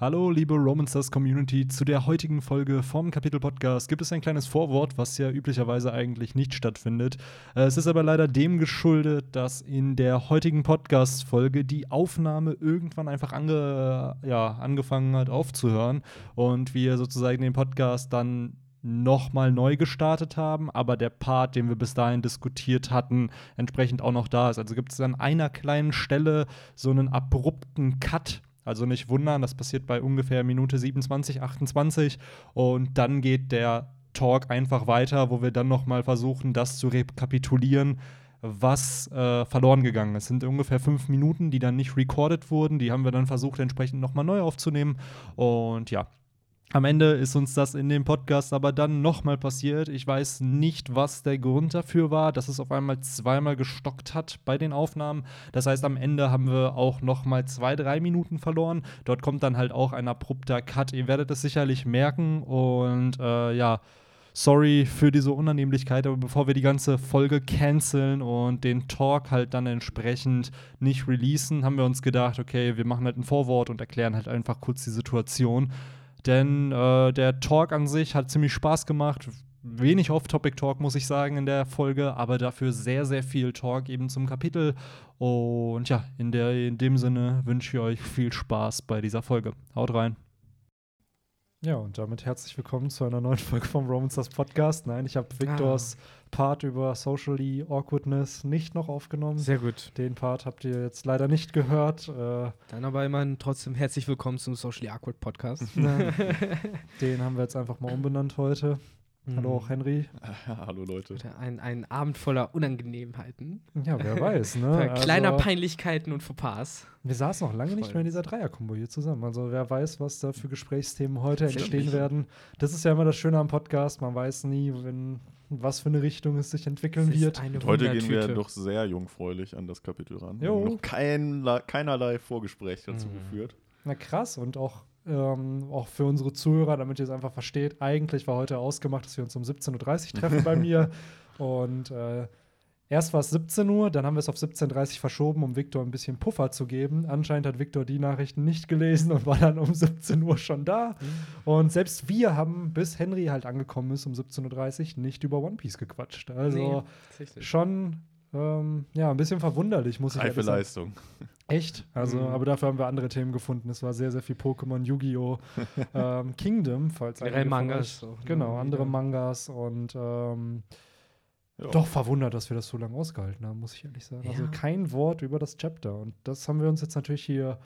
Hallo, liebe Roman Stars Community. Zu der heutigen Folge vom Kapitel Podcast gibt es ein kleines Vorwort, was ja üblicherweise eigentlich nicht stattfindet. Äh, es ist aber leider dem geschuldet, dass in der heutigen Podcast-Folge die Aufnahme irgendwann einfach ange ja, angefangen hat aufzuhören und wir sozusagen den Podcast dann nochmal neu gestartet haben, aber der Part, den wir bis dahin diskutiert hatten, entsprechend auch noch da ist. Also gibt es an einer kleinen Stelle so einen abrupten Cut also nicht wundern, das passiert bei ungefähr Minute 27, 28 und dann geht der Talk einfach weiter, wo wir dann noch mal versuchen, das zu rekapitulieren, was äh, verloren gegangen ist. Es sind ungefähr fünf Minuten, die dann nicht recorded wurden. Die haben wir dann versucht, entsprechend noch mal neu aufzunehmen. Und ja, am Ende ist uns das in dem Podcast aber dann nochmal passiert. Ich weiß nicht, was der Grund dafür war, dass es auf einmal zweimal gestockt hat bei den Aufnahmen. Das heißt, am Ende haben wir auch nochmal zwei, drei Minuten verloren. Dort kommt dann halt auch ein abrupter Cut. Ihr werdet es sicherlich merken. Und äh, ja, sorry für diese Unannehmlichkeit, aber bevor wir die ganze Folge canceln und den Talk halt dann entsprechend nicht releasen, haben wir uns gedacht, okay, wir machen halt ein Vorwort und erklären halt einfach kurz die Situation. Denn äh, der Talk an sich hat ziemlich Spaß gemacht. Wenig Off-Topic-Talk, muss ich sagen, in der Folge, aber dafür sehr, sehr viel Talk eben zum Kapitel. Und ja, in, der, in dem Sinne wünsche ich euch viel Spaß bei dieser Folge. Haut rein. Ja, und damit herzlich willkommen zu einer neuen Folge vom Roman Stars Podcast. Nein, ich habe Victors ah. Part über Socially Awkwardness nicht noch aufgenommen. Sehr gut. Den Part habt ihr jetzt leider nicht gehört. Äh, Dann aber immerhin trotzdem herzlich willkommen zum Socially Awkward Podcast. Den haben wir jetzt einfach mal umbenannt heute. Hallo auch mhm. Henry. hallo Leute. Ein, ein Abend voller Unangenehmheiten. Ja, wer weiß, ne? Kleiner also, Peinlichkeiten und Fauxpas. Wir saßen noch lange nicht mehr in dieser Dreierkombo hier zusammen. Also wer weiß, was da für Gesprächsthemen heute entstehen werden. Das ist ja immer das Schöne am Podcast. Man weiß nie, wenn, was für eine Richtung es sich entwickeln wird. heute gehen wir doch sehr jungfräulich an das Kapitel ran. Jo. Wir haben noch kein, keinerlei Vorgespräch dazu mhm. geführt. Na krass und auch ähm, auch für unsere Zuhörer, damit ihr es einfach versteht. Eigentlich war heute ausgemacht, dass wir uns um 17.30 Uhr treffen bei mir. Und äh, erst war es 17 Uhr, dann haben wir es auf 17.30 Uhr verschoben, um Viktor ein bisschen Puffer zu geben. Anscheinend hat Viktor die Nachrichten nicht gelesen und war dann um 17 Uhr schon da. Mhm. Und selbst wir haben, bis Henry halt angekommen ist um 17.30 Uhr, nicht über One Piece gequatscht. Also nee, schon ähm, ja, ein bisschen verwunderlich, muss ich Reife Leistung. Echt? Also, mhm. aber dafür haben wir andere Themen gefunden. Es war sehr, sehr viel Pokémon, Yu-Gi-Oh! ähm, Kingdom, falls Generell Mangas. Euch, genau, andere Mangas und ähm, doch verwundert, dass wir das so lange ausgehalten haben, muss ich ehrlich sagen. Also ja. Also kein Wort über das Chapter. Und das haben wir uns jetzt natürlich hier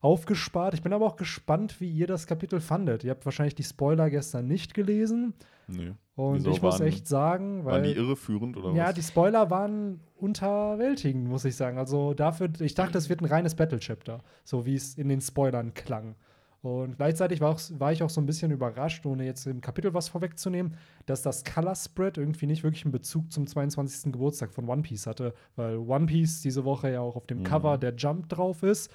aufgespart. Ich bin aber auch gespannt, wie ihr das Kapitel fandet. Ihr habt wahrscheinlich die Spoiler gestern nicht gelesen. Nee. Und Wieso ich muss echt sagen, weil. Waren die irreführend oder ja, was? die Spoiler waren unterwältigend, muss ich sagen. Also dafür, ich dachte, es wird ein reines Battle-Chapter, so wie es in den Spoilern klang. Und gleichzeitig war, auch, war, ich auch so ein bisschen überrascht, ohne jetzt im Kapitel was vorwegzunehmen, dass das Color Spread irgendwie nicht wirklich einen Bezug zum 22. Geburtstag von One Piece hatte, weil One Piece diese Woche ja auch auf dem mhm. Cover der Jump drauf ist.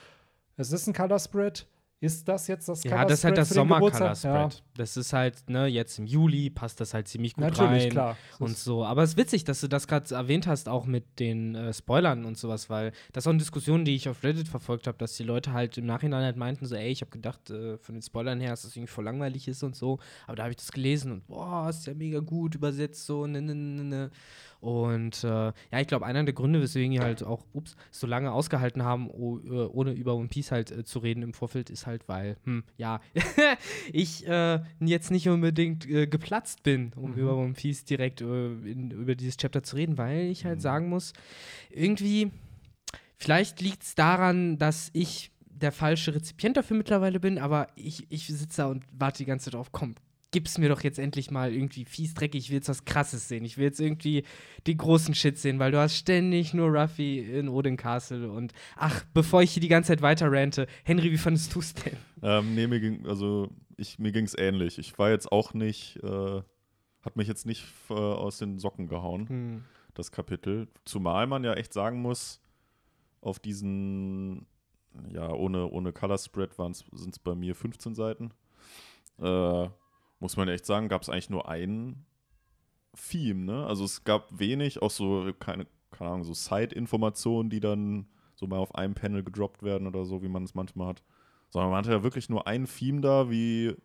Es ist ein Color Spread, ist das jetzt das Color Ja, das ist halt das Sommer-Color-Spread. Ja. Das ist halt, ne, jetzt im Juli passt das halt ziemlich gut Natürlich, rein. klar. Und so. Aber es ist witzig, dass du das gerade erwähnt hast, auch mit den äh, Spoilern und sowas, weil das auch eine Diskussion, die ich auf Reddit verfolgt habe, dass die Leute halt im Nachhinein halt meinten, so, ey, ich habe gedacht, äh, von den Spoilern her, dass das irgendwie voll langweilig ist und so. Aber da habe ich das gelesen und boah, ist ja mega gut übersetzt, so, ne, ne, ne, ne. Und äh, ja, ich glaube, einer der Gründe, weswegen die halt auch, ups, so lange ausgehalten haben, oh, ohne über One Piece halt äh, zu reden im Vorfeld, ist halt, weil, hm, ja, ich äh, jetzt nicht unbedingt äh, geplatzt bin, um mhm. über One Piece direkt äh, in, über dieses Chapter zu reden, weil ich halt mhm. sagen muss, irgendwie, vielleicht liegt es daran, dass ich der falsche Rezipient dafür mittlerweile bin, aber ich, ich sitze da und warte die ganze Zeit drauf, komm, gib's mir doch jetzt endlich mal irgendwie fies dreckig. Ich will jetzt was Krasses sehen. Ich will jetzt irgendwie den großen Shit sehen, weil du hast ständig nur Ruffy in Odin Castle und ach, bevor ich hier die ganze Zeit weiter rante, Henry, wie fandest du es denn? Ähm, nee, mir ging, also ich, mir ging's ähnlich. Ich war jetzt auch nicht, äh, hat mich jetzt nicht äh, aus den Socken gehauen, hm. das Kapitel. Zumal man ja echt sagen muss, auf diesen, ja, ohne, ohne Color Spread sind es bei mir 15 Seiten. Äh, muss man echt sagen, gab es eigentlich nur ein Theme, ne? Also es gab wenig, auch so, keine, keine Ahnung, so Side-Informationen, die dann so mal auf einem Panel gedroppt werden oder so, wie man es manchmal hat. Sondern man hatte ja wirklich nur ein Theme da, wie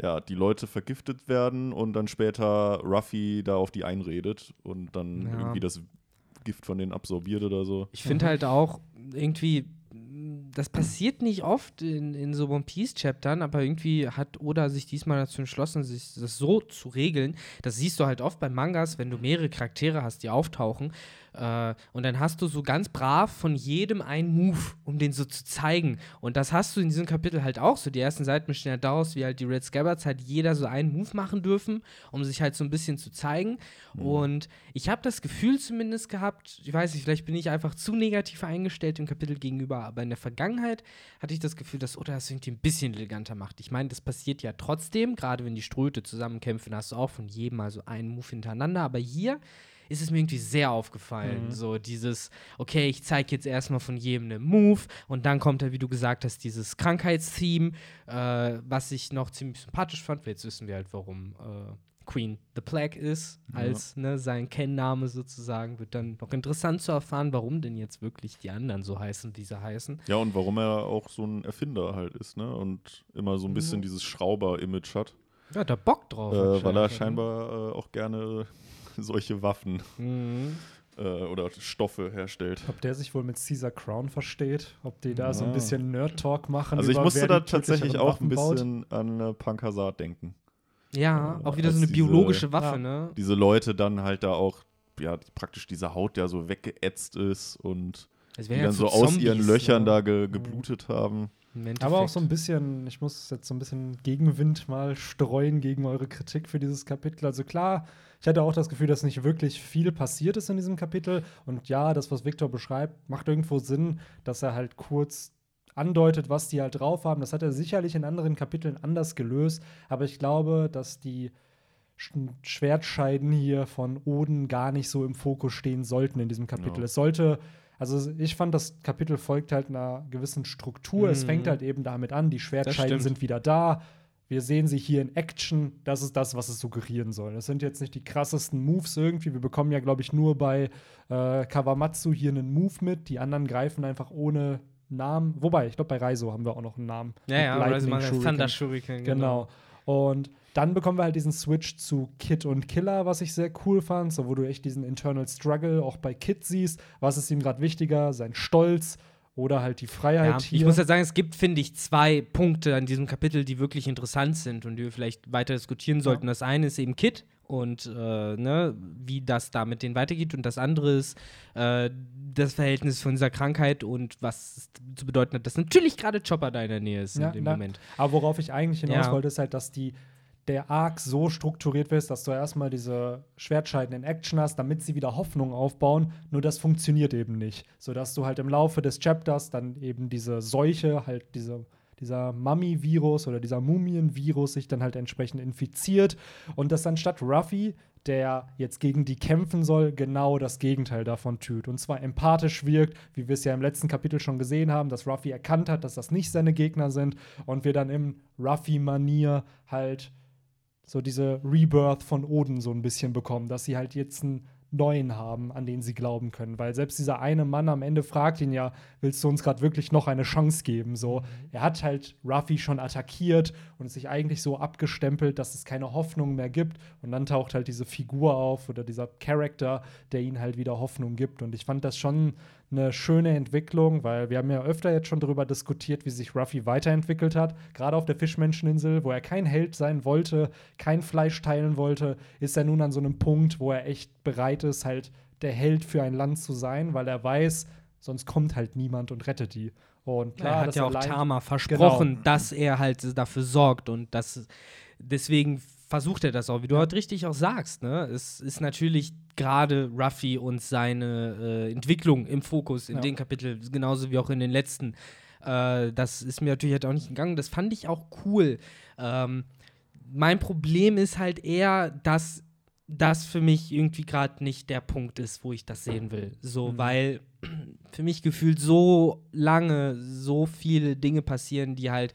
ja, die Leute vergiftet werden und dann später Ruffy da auf die einredet und dann ja. irgendwie das Gift von denen absorbiert oder so. Ich finde halt auch irgendwie, das passiert nicht oft in, in so One Piece-Chaptern, aber irgendwie hat Oda sich diesmal dazu entschlossen, sich das so zu regeln. Das siehst du halt oft bei Mangas, wenn du mehrere Charaktere hast, die auftauchen äh, und dann hast du so ganz brav von jedem einen Move, um den so zu zeigen. Und das hast du in diesem Kapitel halt auch so. Die ersten Seiten bestehen ja daraus, wie halt die Red Scabbards halt jeder so einen Move machen dürfen, um sich halt so ein bisschen zu zeigen. Mhm. Und ich habe das Gefühl zumindest gehabt, ich weiß nicht, vielleicht bin ich einfach zu negativ eingestellt dem Kapitel gegenüber, aber in der Vergangenheit hatte ich das Gefühl, dass Oda das irgendwie ein bisschen eleganter macht. Ich meine, das passiert ja trotzdem, gerade wenn die Ströte zusammenkämpfen, hast du auch von jedem mal so einen Move hintereinander. Aber hier ist es mir irgendwie sehr aufgefallen. Mhm. So dieses, okay, ich zeige jetzt erstmal von jedem einen Move und dann kommt da, wie du gesagt hast, dieses Krankheitstheme, äh, was ich noch ziemlich sympathisch fand. Jetzt wissen wir halt, warum äh, Queen the Plague ist, als ja. ne, sein Kennname sozusagen. Wird dann noch interessant zu erfahren, warum denn jetzt wirklich die anderen so heißen, wie sie heißen. Ja, und warum er auch so ein Erfinder halt ist, ne? Und immer so ein bisschen mhm. dieses Schrauber-Image hat. Ja, da Bock drauf. Äh, weil er ne? scheinbar äh, auch gerne solche Waffen mhm. äh, oder Stoffe herstellt. Ob der sich wohl mit Caesar Crown versteht, ob die da ja. so ein bisschen Nerd-Talk machen. Also ich musste da tatsächlich auch ein bisschen baut. an äh, Pankasat denken. Ja, äh, auch wieder so eine diese, biologische Waffe, ja. ne? Diese Leute dann halt da auch, ja, praktisch diese Haut ja so weggeätzt ist und die dann so Zombies, aus ihren Löchern ja. da ge geblutet haben. Aber auch so ein bisschen, ich muss jetzt so ein bisschen Gegenwind mal streuen gegen eure Kritik für dieses Kapitel. Also klar, ich hatte auch das Gefühl, dass nicht wirklich viel passiert ist in diesem Kapitel. Und ja, das, was Victor beschreibt, macht irgendwo Sinn, dass er halt kurz andeutet, was die halt drauf haben. Das hat er sicherlich in anderen Kapiteln anders gelöst. Aber ich glaube, dass die Schwertscheiden hier von Oden gar nicht so im Fokus stehen sollten in diesem Kapitel. Ja. Es sollte also ich fand, das Kapitel folgt halt einer gewissen Struktur. Mhm. Es fängt halt eben damit an, die Schwertscheiden sind wieder da wir sehen sie hier in Action. Das ist das, was es suggerieren soll. Das sind jetzt nicht die krassesten Moves irgendwie. Wir bekommen ja, glaube ich, nur bei äh, Kawamatsu hier einen Move mit. Die anderen greifen einfach ohne Namen. Wobei, ich glaube, bei Raizo haben wir auch noch einen Namen. Ja, ja, Raizo macht Thunder Shuriken. Genau. genau. Und dann bekommen wir halt diesen Switch zu Kid und Killer, was ich sehr cool fand. So, wo du echt diesen Internal Struggle auch bei Kid siehst. Was ist ihm gerade wichtiger? Sein Stolz oder halt die Freiheit ja, hier. Ich muss ja sagen, es gibt, finde ich, zwei Punkte an diesem Kapitel, die wirklich interessant sind und die wir vielleicht weiter diskutieren sollten. Ja. Das eine ist eben Kit und äh, ne, wie das da mit denen weitergeht. Und das andere ist äh, das Verhältnis von dieser Krankheit und was zu bedeuten hat, dass natürlich gerade Chopper da in der Nähe ist ja, in dem na, Moment. Aber worauf ich eigentlich hinaus wollte, ist halt, dass die der Arc so strukturiert wird, dass du erstmal diese Schwertscheiden in Action hast, damit sie wieder Hoffnung aufbauen. Nur das funktioniert eben nicht. Sodass du halt im Laufe des Chapters dann eben diese Seuche, halt diese, dieser Mummy-Virus oder dieser Mumien-Virus sich dann halt entsprechend infiziert. Und dass anstatt Ruffy, der jetzt gegen die kämpfen soll, genau das Gegenteil davon tut. Und zwar empathisch wirkt, wie wir es ja im letzten Kapitel schon gesehen haben, dass Ruffy erkannt hat, dass das nicht seine Gegner sind. Und wir dann im Ruffy-Manier halt so diese Rebirth von Oden so ein bisschen bekommen, dass sie halt jetzt einen neuen haben, an den sie glauben können. Weil selbst dieser eine Mann am Ende fragt ihn ja, willst du uns gerade wirklich noch eine Chance geben? So, mhm. er hat halt Ruffy schon attackiert und sich eigentlich so abgestempelt, dass es keine Hoffnung mehr gibt. Und dann taucht halt diese Figur auf oder dieser Charakter, der ihnen halt wieder Hoffnung gibt. Und ich fand das schon eine schöne Entwicklung, weil wir haben ja öfter jetzt schon darüber diskutiert, wie sich Ruffy weiterentwickelt hat. Gerade auf der Fischmenscheninsel, wo er kein Held sein wollte, kein Fleisch teilen wollte, ist er nun an so einem Punkt, wo er echt bereit ist, halt der Held für ein Land zu sein, weil er weiß, sonst kommt halt niemand und rettet die. Und klar, er hat ja auch Tama versprochen, genau. dass er halt dafür sorgt und das deswegen versucht er das auch, wie du heute richtig auch sagst. Ne? Es ist natürlich gerade Ruffy und seine äh, Entwicklung im Fokus in ja. den Kapitel, genauso wie auch in den letzten. Äh, das ist mir natürlich halt auch nicht gegangen. Das fand ich auch cool. Ähm, mein Problem ist halt eher, dass das für mich irgendwie gerade nicht der Punkt ist, wo ich das sehen will. So, mhm. weil für mich gefühlt so lange so viele Dinge passieren, die halt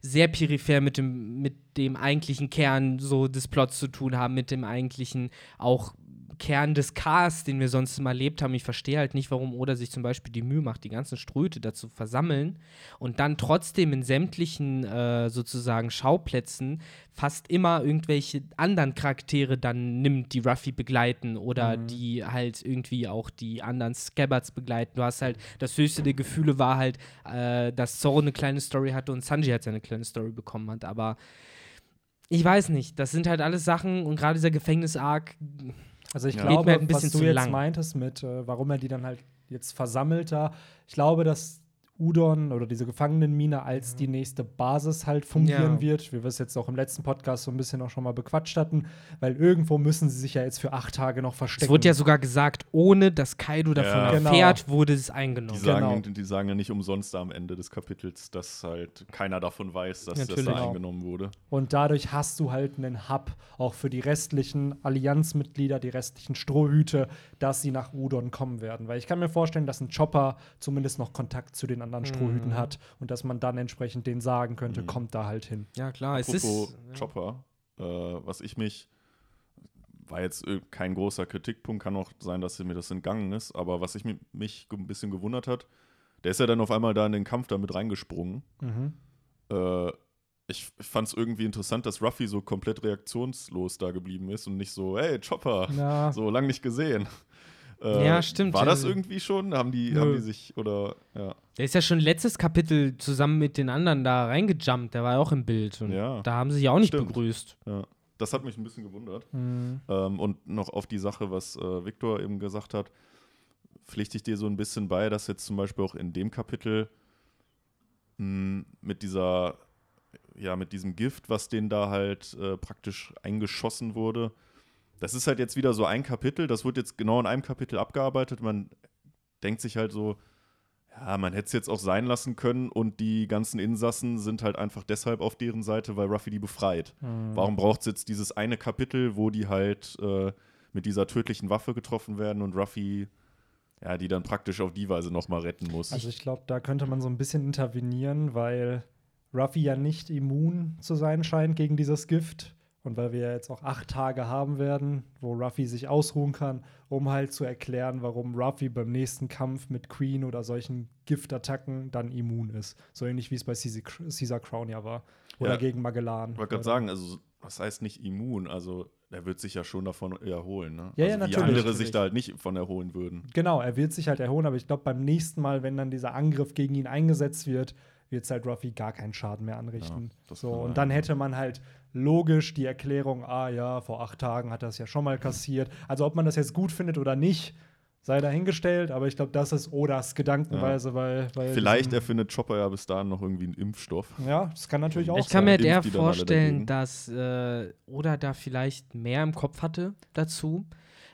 sehr peripher mit dem, mit dem eigentlichen Kern so des Plots zu tun haben, mit dem eigentlichen auch Kern des Chaos, den wir sonst immer erlebt haben. Ich verstehe halt nicht, warum Oda sich zum Beispiel die Mühe macht, die ganzen Ströte dazu versammeln und dann trotzdem in sämtlichen äh, sozusagen Schauplätzen fast immer irgendwelche anderen Charaktere dann nimmt, die Ruffy begleiten oder mhm. die halt irgendwie auch die anderen Scabbards begleiten. Du hast halt, das höchste der Gefühle war halt, äh, dass Zoro eine kleine Story hatte und Sanji halt seine kleine Story bekommen hat, aber ich weiß nicht, das sind halt alles Sachen und gerade dieser Gefängnis-Arc. Also ich ja. glaube, was du jetzt lang. meintest mit, äh, warum er die dann halt jetzt versammelt da, ich glaube, dass Udon oder diese Gefangenenmine als die nächste Basis halt fungieren ja. wird, wie wir es jetzt auch im letzten Podcast so ein bisschen auch schon mal bequatscht hatten, weil irgendwo müssen sie sich ja jetzt für acht Tage noch verstecken. Es wurde ja sogar gesagt, ohne dass Kaido davon ja. erfährt, genau. wurde es eingenommen. Die sagen, genau. die sagen ja nicht umsonst am Ende des Kapitels, dass halt keiner davon weiß, dass Natürlich. das da eingenommen wurde. Und dadurch hast du halt einen Hub auch für die restlichen Allianzmitglieder, die restlichen Strohhüte, dass sie nach Udon kommen werden. Weil ich kann mir vorstellen, dass ein Chopper zumindest noch Kontakt zu den anderen anderen Strohhüten mhm. hat und dass man dann entsprechend denen sagen könnte, mhm. kommt da halt hin. Ja, klar. Apropos es ist Chopper, äh, was ich mich war jetzt kein großer Kritikpunkt, kann auch sein, dass mir das entgangen ist, aber was ich mich ein bisschen gewundert hat, der ist ja dann auf einmal da in den Kampf damit reingesprungen. Mhm. Äh, ich, ich fand es irgendwie interessant, dass Ruffy so komplett reaktionslos da geblieben ist und nicht so, hey, Chopper, ja. so lange nicht gesehen. Äh, ja, stimmt. War das irgendwie schon? Haben die, haben die sich oder ja. Der ist ja schon letztes Kapitel zusammen mit den anderen da reingejumpt, der war ja auch im Bild. Und ja, da haben sie sich auch nicht stimmt. begrüßt. Ja. Das hat mich ein bisschen gewundert. Mhm. Ähm, und noch auf die Sache, was äh, Viktor eben gesagt hat, pflichte ich dir so ein bisschen bei, dass jetzt zum Beispiel auch in dem Kapitel mh, hm, mit dieser, ja, mit diesem Gift, was denen da halt äh, praktisch eingeschossen wurde, das ist halt jetzt wieder so ein Kapitel, das wird jetzt genau in einem Kapitel abgearbeitet. Man denkt sich halt so, ja, man hätte es jetzt auch sein lassen können und die ganzen Insassen sind halt einfach deshalb auf deren Seite, weil Ruffy die befreit. Mhm. Warum braucht es jetzt dieses eine Kapitel, wo die halt äh, mit dieser tödlichen Waffe getroffen werden und Ruffy ja, die dann praktisch auf die Weise nochmal retten muss. Also ich glaube, da könnte man so ein bisschen intervenieren, weil Ruffy ja nicht immun zu sein scheint gegen dieses Gift. Und weil wir jetzt auch acht Tage haben werden, wo Ruffy sich ausruhen kann, um halt zu erklären, warum Ruffy beim nächsten Kampf mit Queen oder solchen Giftattacken dann immun ist. So ähnlich wie es bei Caesar Crown ja war. Oder ja, gegen Magellan. Ich wollte gerade sagen, also was heißt nicht immun? Also er wird sich ja schon davon erholen. Ne? Ja, also, ja, natürlich. Wie andere natürlich. sich da halt nicht von erholen würden. Genau, er wird sich halt erholen, aber ich glaube, beim nächsten Mal, wenn dann dieser Angriff gegen ihn eingesetzt wird, wird es halt Ruffy gar keinen Schaden mehr anrichten. Ja, so, und dann hätte man halt logisch die Erklärung, ah ja, vor acht Tagen hat er es ja schon mal kassiert. Also ob man das jetzt gut findet oder nicht, sei dahingestellt, aber ich glaube, das ist Odas Gedankenweise, ja. weil, weil. Vielleicht erfindet Chopper ja bis dahin noch irgendwie einen Impfstoff. Ja, das kann natürlich auch ich sein. Ich kann mir eher vorstellen, dass äh, Oda da vielleicht mehr im Kopf hatte dazu.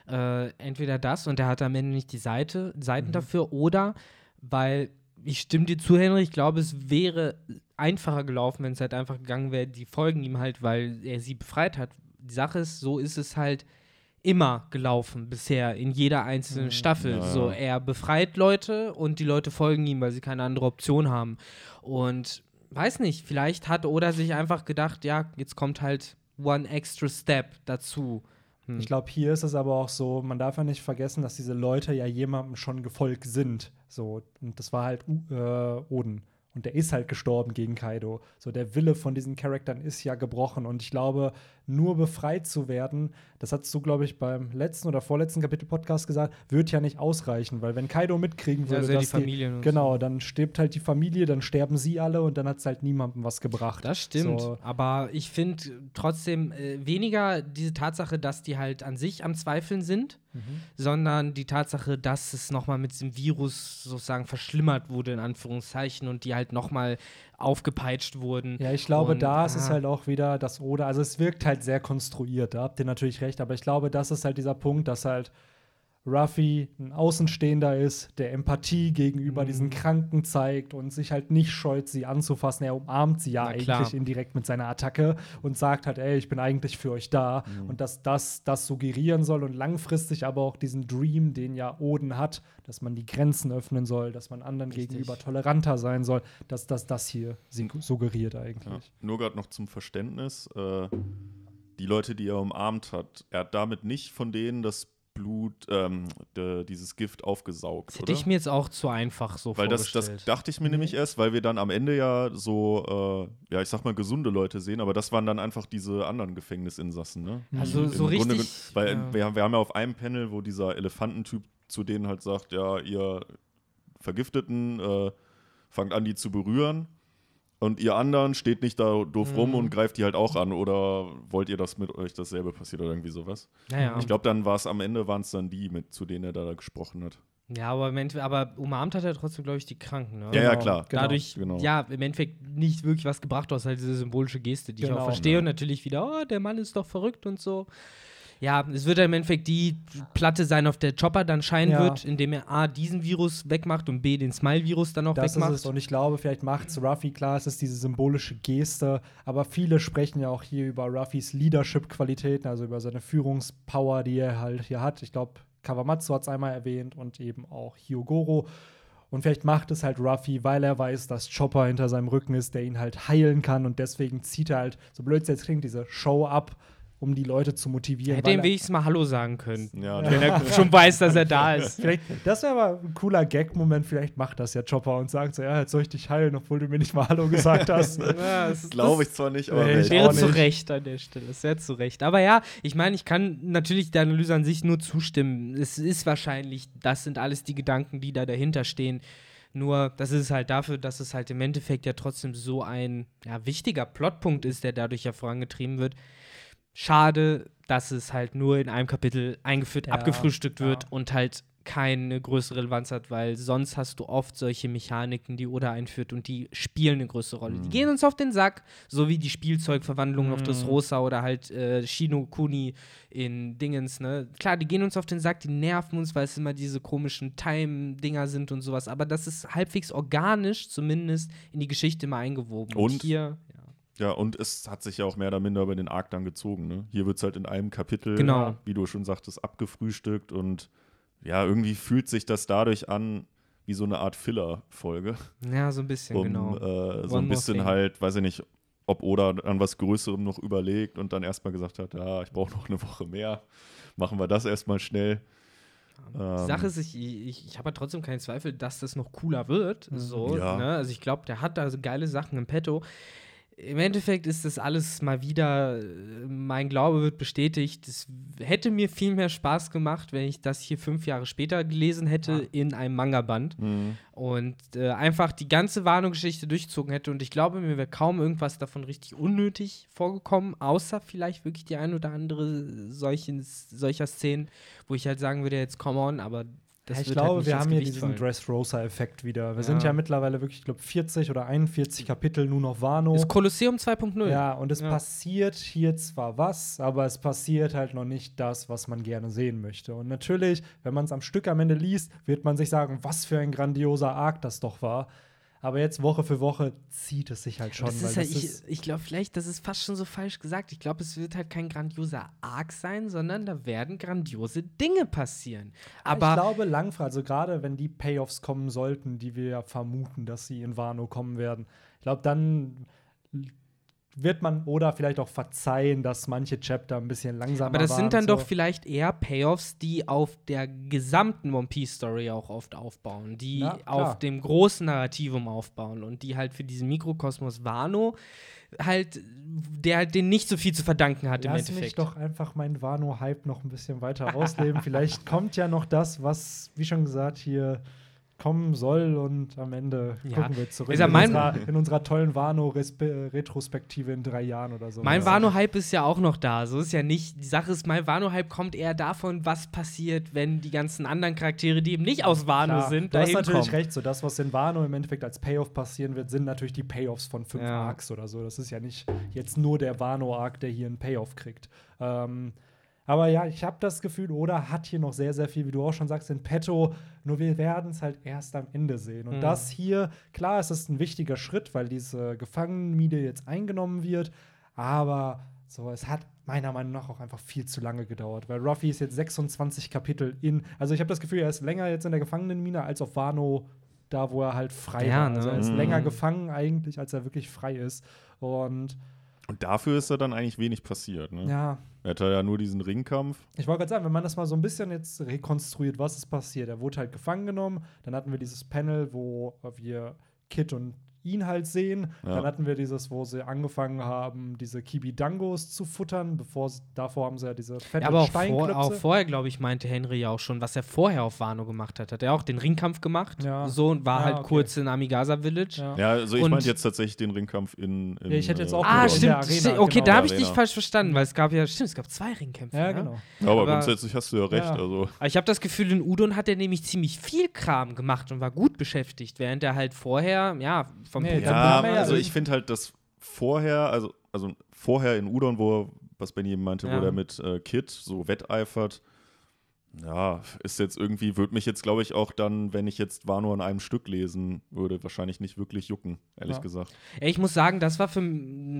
Äh, entweder das und er hat am Ende nicht die Seite, Seiten mhm. dafür, oder weil ich stimme dir zu, Henry. Ich glaube, es wäre einfacher gelaufen, wenn es halt einfach gegangen wäre. Die folgen ihm halt, weil er sie befreit hat. Die Sache ist, so ist es halt immer gelaufen bisher in jeder einzelnen mhm. Staffel. Ja. So, er befreit Leute und die Leute folgen ihm, weil sie keine andere Option haben. Und weiß nicht, vielleicht hat Oda sich einfach gedacht, ja, jetzt kommt halt one extra step dazu. Hm. Ich glaube, hier ist es aber auch so, man darf ja nicht vergessen, dass diese Leute ja jemandem schon gefolgt sind. So, und das war halt äh, Oden. Und der ist halt gestorben gegen Kaido. So, der Wille von diesen Charakteren ist ja gebrochen. Und ich glaube, nur befreit zu werden, das hast du, glaube ich, beim letzten oder vorletzten Kapitel-Podcast gesagt, wird ja nicht ausreichen. Weil wenn Kaido mitkriegen würde, ja, dass die Familie die, genau, dann stirbt halt die Familie, dann sterben sie alle und dann hat es halt niemandem was gebracht. Das stimmt. So. Aber ich finde trotzdem äh, weniger diese Tatsache, dass die halt an sich am Zweifeln sind, mhm. sondern die Tatsache, dass es nochmal mit diesem Virus sozusagen verschlimmert wurde, in Anführungszeichen, und die halt nochmal aufgepeitscht wurden. Ja, ich glaube, und, da ist es halt auch wieder das Oder. Also es wirkt halt sehr konstruiert, da habt ihr natürlich recht, aber ich glaube, das ist halt dieser Punkt, dass halt Ruffy ein Außenstehender ist, der Empathie gegenüber mhm. diesen Kranken zeigt und sich halt nicht scheut, sie anzufassen. Er umarmt sie ja Na, eigentlich klar. indirekt mit seiner Attacke und sagt halt, ey, ich bin eigentlich für euch da. Mhm. Und dass das das suggerieren soll und langfristig aber auch diesen Dream, den ja Oden hat, dass man die Grenzen öffnen soll, dass man anderen Richtig. gegenüber toleranter sein soll, dass das das hier suggeriert eigentlich. Ja. Nur gerade noch zum Verständnis, äh, die Leute, die er umarmt hat, er hat damit nicht von denen das Blut, ähm, de, dieses Gift aufgesaugt. Das hätte ich mir jetzt auch zu einfach so weil vorgestellt. Weil das, das dachte ich mir mhm. nämlich erst, weil wir dann am Ende ja so, äh, ja, ich sag mal, gesunde Leute sehen, aber das waren dann einfach diese anderen Gefängnisinsassen, ne? Also so richtig. Grunde, weil ja. wir, wir haben ja auf einem Panel, wo dieser Elefantentyp zu denen halt sagt, ja, ihr Vergifteten äh, fangt an, die zu berühren. Und ihr anderen steht nicht da doof rum mhm. und greift die halt auch an. Oder wollt ihr, dass mit euch dasselbe passiert oder irgendwie sowas? Naja. Ich glaube, dann war es am Ende, waren es dann die, mit, zu denen er da gesprochen hat. Ja, aber, im Endeffekt, aber umarmt hat er trotzdem, glaube ich, die Kranken. Ne? Ja, ja, klar. Genau. Dadurch, genau. ja, im Endeffekt nicht wirklich was gebracht, außer halt diese symbolische Geste, die genau. ich auch genau. verstehe. Ja. Und natürlich wieder, oh, der Mann ist doch verrückt und so. Ja, es wird im Endeffekt die Platte sein, auf der Chopper dann scheinen ja. wird, indem er A, diesen Virus wegmacht und B, den Smile-Virus dann auch das wegmacht. Ist es. Und ich glaube, vielleicht macht es Ruffy klar, es ist diese symbolische Geste, aber viele sprechen ja auch hier über Ruffys Leadership-Qualitäten, also über seine Führungspower, die er halt hier hat. Ich glaube, Kawamatsu hat es einmal erwähnt und eben auch Hyogoro. Und vielleicht macht es halt Ruffy, weil er weiß, dass Chopper hinter seinem Rücken ist, der ihn halt heilen kann. Und deswegen zieht er halt, so blöd es jetzt klingt, diese Show ab, um die Leute zu motivieren. Hätte ihm wenigstens mal Hallo sagen können. Ja, wenn er schon weiß, dass er da ist. Vielleicht, das wäre aber ein cooler Gag-Moment. Vielleicht macht das ja Chopper und sagt so: Ja, jetzt soll ich dich heilen, obwohl du mir nicht mal Hallo gesagt hast. ja, Glaube ich zwar nicht, aber nee, wäre zu Recht an der Stelle. Es wäre zu Recht. Aber ja, ich meine, ich kann natürlich der Analyse an sich nur zustimmen. Es ist wahrscheinlich, das sind alles die Gedanken, die da dahinter stehen. Nur, das ist halt dafür, dass es halt im Endeffekt ja trotzdem so ein ja, wichtiger Plotpunkt ist, der dadurch ja vorangetrieben wird schade, dass es halt nur in einem Kapitel eingeführt, ja, abgefrühstückt wird ja. und halt keine größere Relevanz hat, weil sonst hast du oft solche Mechaniken, die Oda einführt und die spielen eine größere Rolle. Mhm. Die gehen uns auf den Sack, so wie die Spielzeugverwandlung mhm. auf das mhm. Rosa oder halt äh, Shino Kuni in Dingens, ne? Klar, die gehen uns auf den Sack, die nerven uns, weil es immer diese komischen Time-Dinger sind und sowas, aber das ist halbwegs organisch zumindest in die Geschichte mal eingewoben. Und, und hier ja, und es hat sich ja auch mehr oder minder über den Arc dann gezogen. Ne? Hier wird es halt in einem Kapitel, genau. wie du schon sagtest, abgefrühstückt und ja, irgendwie fühlt sich das dadurch an wie so eine Art Filler-Folge. Ja, so ein bisschen, um, genau. Äh, so ein bisschen halt, weiß ich nicht, ob Oda an was Größerem noch überlegt und dann erstmal gesagt hat, ja, ich brauche noch eine Woche mehr, machen wir das erstmal schnell. Die ähm, Sache ist, ich, ich, ich habe halt trotzdem keinen Zweifel, dass das noch cooler wird. Mhm. So, ja. ne? Also ich glaube, der hat da so geile Sachen im Petto im Endeffekt ist das alles mal wieder, mein Glaube wird bestätigt. Es hätte mir viel mehr Spaß gemacht, wenn ich das hier fünf Jahre später gelesen hätte ja. in einem Manga-Band mhm. und äh, einfach die ganze Warnungsgeschichte durchgezogen hätte. Und ich glaube, mir wäre kaum irgendwas davon richtig unnötig vorgekommen, außer vielleicht wirklich die ein oder andere solchen, solcher Szenen, wo ich halt sagen würde, jetzt come on, aber ja, ich halt glaube, halt wir haben hier diesen Dressrosa-Effekt wieder. Wir ja. sind ja mittlerweile wirklich, ich glaube, 40 oder 41 Kapitel nur noch Wano. Das Kolosseum 2.0. Ja, und es ja. passiert hier zwar was, aber es passiert halt noch nicht das, was man gerne sehen möchte. Und natürlich, wenn man es am Stück am Ende liest, wird man sich sagen, was für ein grandioser Arc das doch war. Aber jetzt Woche für Woche zieht es sich halt schon. Das ist halt, ich ich glaube, vielleicht, das ist fast schon so falsch gesagt. Ich glaube, es wird halt kein grandioser Arc sein, sondern da werden grandiose Dinge passieren. Aber ich glaube, langfristig, also gerade wenn die Payoffs kommen sollten, die wir ja vermuten, dass sie in Wano kommen werden, ich glaube, dann wird man oder vielleicht auch verzeihen, dass manche Chapter ein bisschen langsamer waren. Aber das sind dann so. doch vielleicht eher Payoffs, die auf der gesamten One Piece Story auch oft aufbauen, die ja, auf dem großen Narrativum aufbauen und die halt für diesen Mikrokosmos Wano halt der halt den nicht so viel zu verdanken hat Lass im Endeffekt. mich doch einfach meinen Wano-Hype noch ein bisschen weiter ausleben. Vielleicht kommt ja noch das, was, wie schon gesagt, hier kommen soll und am Ende ja. gucken wir zurück in, unserer, in, unserer, tollen Wano-Retrospektive in drei Jahren oder so. Mein Wano-Hype ist ja auch noch da. So ist ja nicht. Die Sache ist, mein Wano-Hype kommt eher davon, was passiert, wenn die ganzen anderen Charaktere, die eben nicht aus Wano Klar, sind, du hast natürlich kommen. recht. So das, was in Wano im Endeffekt als Payoff passieren wird, sind natürlich die Payoffs von fünf ja. Arcs oder so. Das ist ja nicht jetzt nur der Wano-Arc, der hier einen Payoff kriegt. Ähm, aber ja, ich habe das Gefühl, Oda hat hier noch sehr, sehr viel, wie du auch schon sagst, in petto. Nur wir werden es halt erst am Ende sehen. Und mhm. das hier, klar, es ist ein wichtiger Schritt, weil diese Gefangenenmiete jetzt eingenommen wird. Aber so, es hat meiner Meinung nach auch einfach viel zu lange gedauert, weil Ruffy ist jetzt 26 Kapitel in. Also ich habe das Gefühl, er ist länger jetzt in der Gefangenenmine als auf Wano, da wo er halt frei ja, war. Also er ist ne? länger mhm. gefangen eigentlich, als er wirklich frei ist. Und Und dafür ist da dann eigentlich wenig passiert, ne? Ja. Er hatte ja nur diesen Ringkampf. Ich wollte gerade sagen, wenn man das mal so ein bisschen jetzt rekonstruiert, was ist passiert? Er wurde halt gefangen genommen, dann hatten wir dieses Panel, wo wir Kit und ihn halt sehen. Ja. Dann hatten wir dieses, wo sie angefangen haben, diese Kibi-Dangos zu futtern. Bevor sie, davor haben sie ja diese fette ja, aber auch, vor, auch vorher, glaube ich, meinte Henry ja auch schon, was er vorher auf Wano gemacht hat. Hat er auch den Ringkampf gemacht. Ja. So und war ja, halt okay. kurz in Amigasa Village. Ja, also ich meinte jetzt tatsächlich den Ringkampf in. in ja, ich hätte jetzt auch. Ah, stimmt. Arena, okay, genau. da habe ich dich falsch verstanden, weil es gab ja, stimmt, es gab zwei Ringkämpfe. Ja, genau. aber, aber grundsätzlich hast du ja recht. Also. Ich habe das Gefühl, in Udon hat er nämlich ziemlich viel Kram gemacht und war gut beschäftigt, während er halt vorher, ja, vom nee, ja, also ich finde halt, dass vorher, also, also vorher in Udon, wo, was Benny eben meinte, ja. wo der mit äh, Kid so wetteifert, ja, ist jetzt irgendwie, würde mich jetzt, glaube ich, auch dann, wenn ich jetzt war nur an einem Stück lesen würde, wahrscheinlich nicht wirklich jucken, ehrlich ja. gesagt. Ja, ich muss sagen, das war für,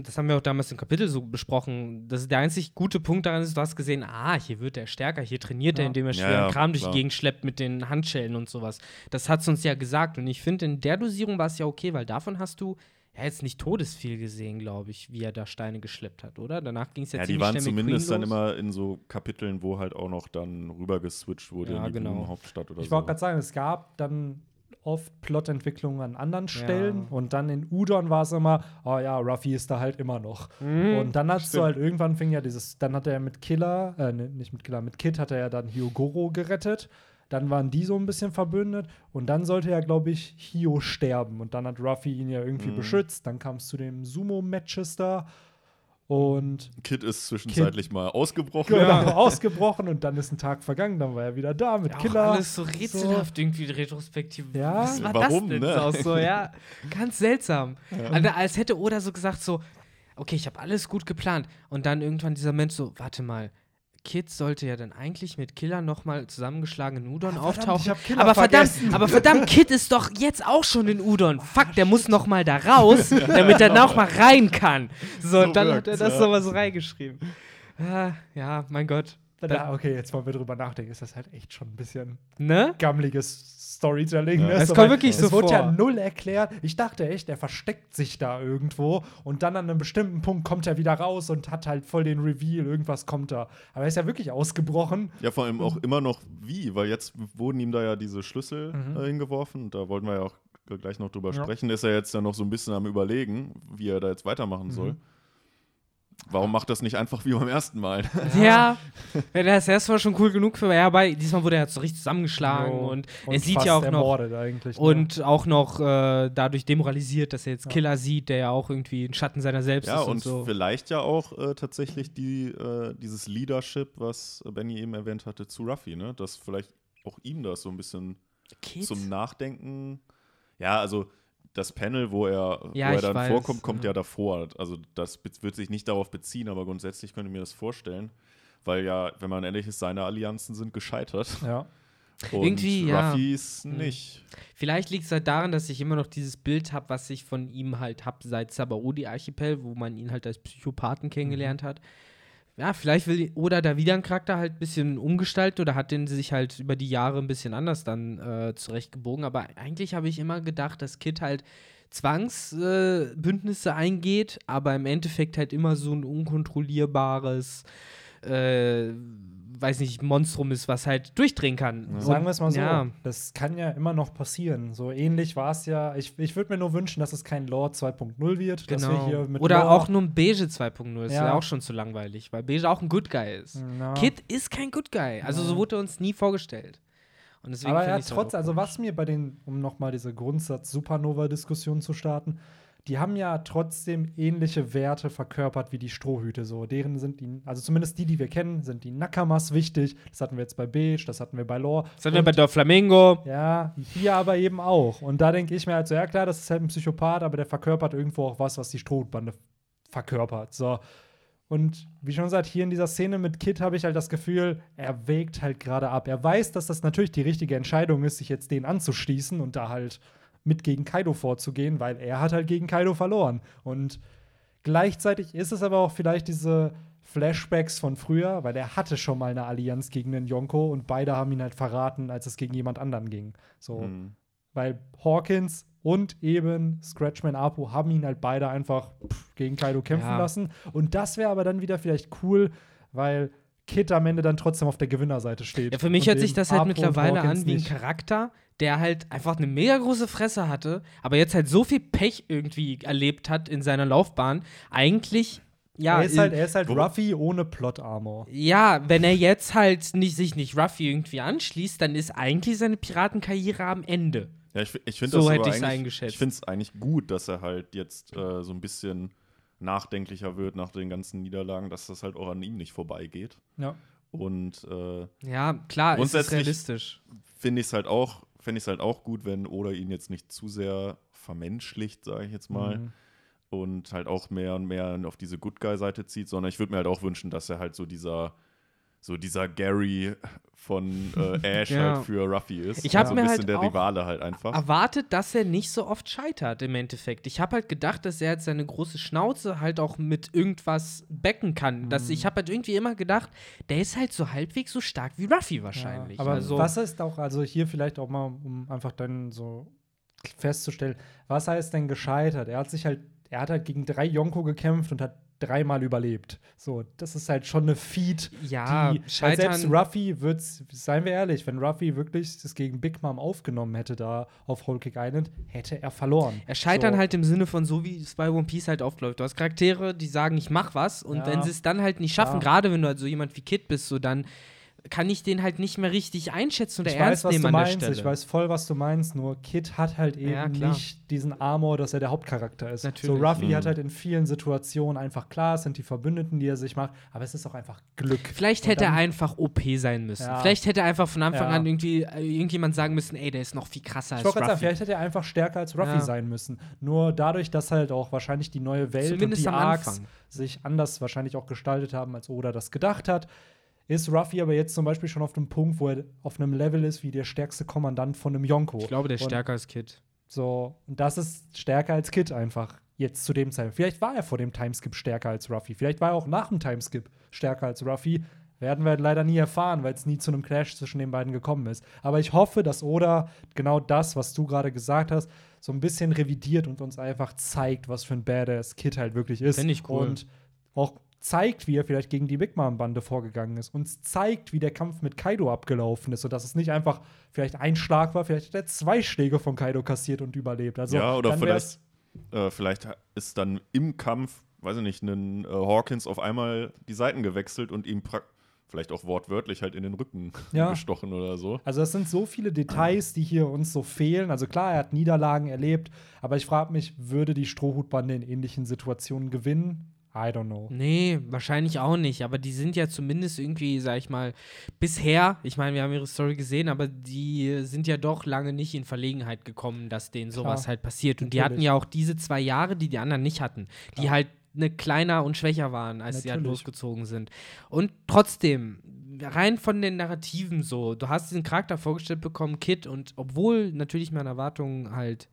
das haben wir auch damals im Kapitel so besprochen, das ist der einzig gute Punkt daran ist, du hast gesehen, ah, hier wird er stärker, hier trainiert ja. er, indem er schweren ja, Kram durch die Gegend schleppt mit den Handschellen und sowas. Das hat es uns ja gesagt und ich finde, in der Dosierung war es ja okay, weil davon hast du er hat jetzt nicht todesviel gesehen, glaube ich, wie er da Steine geschleppt hat, oder? Danach ging es ja, ja ziemlich schnell Ja, die waren zumindest dann immer in so Kapiteln, wo halt auch noch dann rüber geswitcht wurde ja, in die genau. Hauptstadt oder ich so. Ich wollte gerade sagen, es gab dann oft Plotentwicklungen an anderen Stellen ja. und dann in Udon war es immer, oh ja, Ruffy ist da halt immer noch. Mhm, und dann hast du halt irgendwann fing ja dieses, dann hat er mit Killer, äh, ne, nicht mit Killer, mit Kid hat er ja dann Hyogoro gerettet dann waren die so ein bisschen verbündet und dann sollte ja, glaube ich, Hio sterben. Und dann hat Ruffy ihn ja irgendwie mhm. beschützt. Dann kam es zu den Sumo-Matches da. Und Kid ist zwischenzeitlich Kid, mal ausgebrochen. Genau, ja. ausgebrochen und dann ist ein Tag vergangen, dann war er wieder da mit ja, Killer. Alles so rätselhaft so. irgendwie retrospektiv. Ja. Was war Warum, das denn ne? auch so? Ja, ganz seltsam. Ja. Also, als hätte Oda so gesagt so, okay, ich habe alles gut geplant und dann irgendwann dieser Mensch so, warte mal, Kid sollte ja dann eigentlich mit Killer nochmal zusammengeschlagen in Udon ah, auftauchen. aber verdammt, aber verdammt, Kid ist doch jetzt auch schon in Udon. Fuck, der muss nochmal da raus, damit er noch mal rein kann. So, so und dann hat er das ja. sowas reingeschrieben. Ah, ja, mein Gott. Da, okay, jetzt wollen wir drüber nachdenken, ist das halt echt schon ein bisschen ne? gammeliges Storytelling. Ja. Ne? Es kommt wirklich so Es wurde ja null erklärt. Ich dachte echt, er versteckt sich da irgendwo und dann an einem bestimmten Punkt kommt er wieder raus und hat halt voll den Reveal, irgendwas kommt da. Aber er ist ja wirklich ausgebrochen. Ja, vor allem auch immer noch wie, weil jetzt wurden ihm da ja diese Schlüssel mhm. äh, hingeworfen. Da wollten wir ja auch gleich noch drüber ja. sprechen. Ist er jetzt ja noch so ein bisschen am Überlegen, wie er da jetzt weitermachen mhm. soll. Warum macht das nicht einfach wie beim ersten Mal? Ja, ja das erste Mal schon cool genug für. Ja, bei diesmal wurde er so richtig zusammengeschlagen jo. und, und er sieht ja auch noch ne? und auch noch äh, dadurch demoralisiert, dass er jetzt Killer sieht, der ja auch irgendwie ein Schatten seiner selbst ja, ist und, und so. vielleicht ja auch äh, tatsächlich die, äh, dieses Leadership, was Benny eben erwähnt hatte, zu Ruffy, ne? Dass vielleicht auch ihm das so ein bisschen Kids? zum Nachdenken. Ja, also das Panel, wo er, ja, wo er dann weiß. vorkommt, kommt ja. ja davor. Also das wird sich nicht darauf beziehen, aber grundsätzlich könnte ich mir das vorstellen. Weil ja, wenn man ehrlich ist, seine Allianzen sind gescheitert. Ja. Und Irgendwie, Ruffys ja. Hm. nicht. Vielleicht liegt es halt daran, dass ich immer noch dieses Bild habe, was ich von ihm halt habe seit Sabaody-Archipel, wo man ihn halt als Psychopathen kennengelernt mhm. hat ja, vielleicht will oder da wieder ein Charakter halt ein bisschen umgestaltet oder hat den sich halt über die Jahre ein bisschen anders dann äh, zurechtgebogen. Aber eigentlich habe ich immer gedacht, dass Kid halt Zwangsbündnisse äh, eingeht, aber im Endeffekt halt immer so ein unkontrollierbares äh, weiß nicht, Monstrum ist, was halt durchdrehen kann. Ja. Sagen wir es mal so, ja. das kann ja immer noch passieren. So ähnlich war es ja. Ich, ich würde mir nur wünschen, dass es kein Lore 2.0 wird. Genau. Oder Lore auch nur ein Beige 2.0. Ist ja. ja. auch schon zu langweilig, weil Beige auch ein Good Guy ist. Ja. Kid ist kein Good Guy. Also so wurde uns nie vorgestellt. Und deswegen Aber ja, trotz, also was mir bei den, um nochmal diese Grundsatz-Supernova-Diskussion zu starten, die haben ja trotzdem ähnliche Werte verkörpert wie die Strohhüte. So, deren sind die, also zumindest die, die wir kennen, sind die Nakamas wichtig. Das hatten wir jetzt bei Beige, das hatten wir bei Lore. Das hatten wir bei Flamingo. Ja, hier aber eben auch. Und da denke ich mir halt so, ja klar, das ist halt ein Psychopath, aber der verkörpert irgendwo auch was, was die Strohhutbande verkörpert. So. Und wie schon gesagt, hier in dieser Szene mit Kid habe ich halt das Gefühl, er wägt halt gerade ab. Er weiß, dass das natürlich die richtige Entscheidung ist, sich jetzt den anzuschließen und da halt mit gegen Kaido vorzugehen, weil er hat halt gegen Kaido verloren. Und gleichzeitig ist es aber auch vielleicht diese Flashbacks von früher, weil er hatte schon mal eine Allianz gegen den Yonko und beide haben ihn halt verraten, als es gegen jemand anderen ging. So. Mhm. weil Hawkins und eben Scratchman Apu haben ihn halt beide einfach pff, gegen Kaido kämpfen ja. lassen. Und das wäre aber dann wieder vielleicht cool, weil Kid am Ende dann trotzdem auf der Gewinnerseite steht. Ja, für mich hört sich das halt mittlerweile an wie ein Charakter, der halt einfach eine mega große Fresse hatte, aber jetzt halt so viel Pech irgendwie erlebt hat in seiner Laufbahn. Eigentlich ja, er ist halt, er ist halt Ruffy ohne Plot-Armor. Ja, wenn er jetzt halt nicht, sich nicht Ruffy irgendwie anschließt, dann ist eigentlich seine Piratenkarriere am Ende. Ja, ich, ich finde so das hätte ich eingeschätzt. Ich finde es eigentlich gut, dass er halt jetzt äh, so ein bisschen nachdenklicher wird nach den ganzen Niederlagen, dass das halt auch an ihm nicht vorbeigeht. Ja. Und äh, ja, klar, grundsätzlich realistisch. Finde ich es halt auch, finde ich halt auch gut, wenn Oda ihn jetzt nicht zu sehr vermenschlicht, sage ich jetzt mal. Mhm und halt auch mehr und mehr auf diese Good Guy-Seite zieht, sondern ich würde mir halt auch wünschen, dass er halt so dieser so dieser Gary von äh, Ash ja. halt für Ruffy ist. Ich habe also mir ein bisschen halt der Rivale halt einfach. Erwartet, dass er nicht so oft scheitert im Endeffekt. Ich habe halt gedacht, dass er halt seine große Schnauze halt auch mit irgendwas becken kann. Mhm. Dass ich habe halt irgendwie immer gedacht, der ist halt so halbwegs so stark wie Ruffy wahrscheinlich. Ja, aber also, was ist auch, also hier vielleicht auch mal, um einfach dann so festzustellen, was heißt denn gescheitert? Er hat sich halt er hat halt gegen drei Yonko gekämpft und hat dreimal überlebt. So, das ist halt schon eine Feed, ja, die selbst Ruffy wird, seien wir ehrlich, wenn Ruffy wirklich das gegen Big Mom aufgenommen hätte da auf Whole Cake Island, hätte er verloren. Er scheitern so. halt im Sinne von so, wie es bei One Piece halt oft läuft. Du hast Charaktere, die sagen, ich mach was und ja. wenn sie es dann halt nicht schaffen, ja. gerade wenn du halt so jemand wie Kid bist, so dann kann ich den halt nicht mehr richtig einschätzen oder ich ernst weiß, nehmen was du meinst. Ich weiß voll, was du meinst. Nur Kid hat halt eben ja, nicht diesen Armor, dass er der Hauptcharakter ist. Natürlich. So Ruffy mhm. hat halt in vielen Situationen einfach klar, es sind die Verbündeten, die er sich macht, aber es ist auch einfach Glück. Vielleicht hätte er einfach OP sein müssen. Ja. Vielleicht hätte er einfach von Anfang ja. an irgendwie äh, irgendjemand sagen müssen, ey, der ist noch viel krasser ich als Ruffy. Sagen, vielleicht hätte er einfach stärker als Ruffy sein müssen. Nur dadurch, dass halt auch wahrscheinlich die neue Welt Zumindest und die Arcs sich anders wahrscheinlich auch gestaltet haben, als Oda das gedacht hat, ist Ruffy aber jetzt zum Beispiel schon auf dem Punkt, wo er auf einem Level ist wie der stärkste Kommandant von einem Yonko. Ich glaube, der ist stärker als Kid. So, und das ist stärker als Kid einfach. Jetzt zu dem Zeitpunkt. Vielleicht war er vor dem Timeskip stärker als Ruffy. Vielleicht war er auch nach dem Timeskip stärker als Ruffy. Werden wir leider nie erfahren, weil es nie zu einem Clash zwischen den beiden gekommen ist. Aber ich hoffe, dass Oda genau das, was du gerade gesagt hast, so ein bisschen revidiert und uns einfach zeigt, was für ein Badass Kid halt wirklich ist. Finde ich cool. Und auch zeigt, wie er vielleicht gegen die Big Mom-Bande vorgegangen ist. Uns zeigt, wie der Kampf mit Kaido abgelaufen ist, sodass es nicht einfach vielleicht ein Schlag war, vielleicht hat er zwei Schläge von Kaido kassiert und überlebt. Also, ja, oder vielleicht, äh, vielleicht ist dann im Kampf, weiß ich nicht, ein äh, Hawkins auf einmal die Seiten gewechselt und ihm vielleicht auch wortwörtlich halt in den Rücken ja. gestochen oder so. Also es sind so viele Details, die hier uns so fehlen. Also klar, er hat Niederlagen erlebt, aber ich frage mich, würde die Strohhutbande in ähnlichen Situationen gewinnen? I don't know. Nee, wahrscheinlich auch nicht. Aber die sind ja zumindest irgendwie, sag ich mal, bisher, ich meine, wir haben ihre Story gesehen, aber die sind ja doch lange nicht in Verlegenheit gekommen, dass denen sowas Klar. halt passiert. Und Natürlich. die hatten ja auch diese zwei Jahre, die die anderen nicht hatten. Die Klar. halt ne, kleiner und schwächer waren, als Natürlich. sie halt losgezogen sind. Und trotzdem, rein von den Narrativen so, du hast diesen Charakter vorgestellt bekommen, Kid, und obwohl natürlich meine Erwartungen halt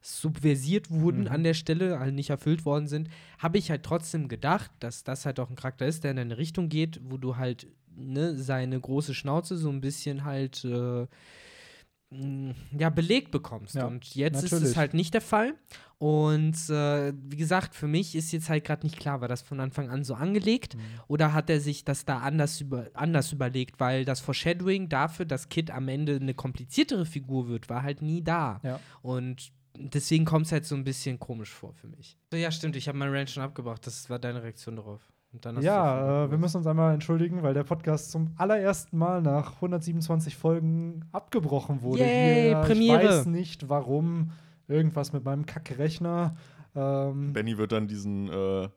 subversiert wurden mhm. an der Stelle, halt nicht erfüllt worden sind, habe ich halt trotzdem gedacht, dass das halt auch ein Charakter ist, der in eine Richtung geht, wo du halt ne, seine große Schnauze so ein bisschen halt äh, mm, ja, belegt bekommst. Ja, und jetzt natürlich. ist es halt nicht der Fall. Und äh, wie gesagt, für mich ist jetzt halt gerade nicht klar, war das von Anfang an so angelegt mhm. oder hat er sich das da anders, über, anders überlegt, weil das Foreshadowing dafür, dass Kid am Ende eine kompliziertere Figur wird, war halt nie da. Ja. Und deswegen kommt es halt so ein bisschen komisch vor für mich. Ja, stimmt, ich habe meinen Ranch schon abgebracht. Das war deine Reaktion darauf. ja, äh, wir müssen uns einmal entschuldigen, weil der Podcast zum allerersten Mal nach 127 Folgen abgebrochen wurde. Yay, Hier, Premiere. Ich weiß nicht, warum. Irgendwas mit meinem Kackrechner. Ähm, Benny wird dann diesen äh,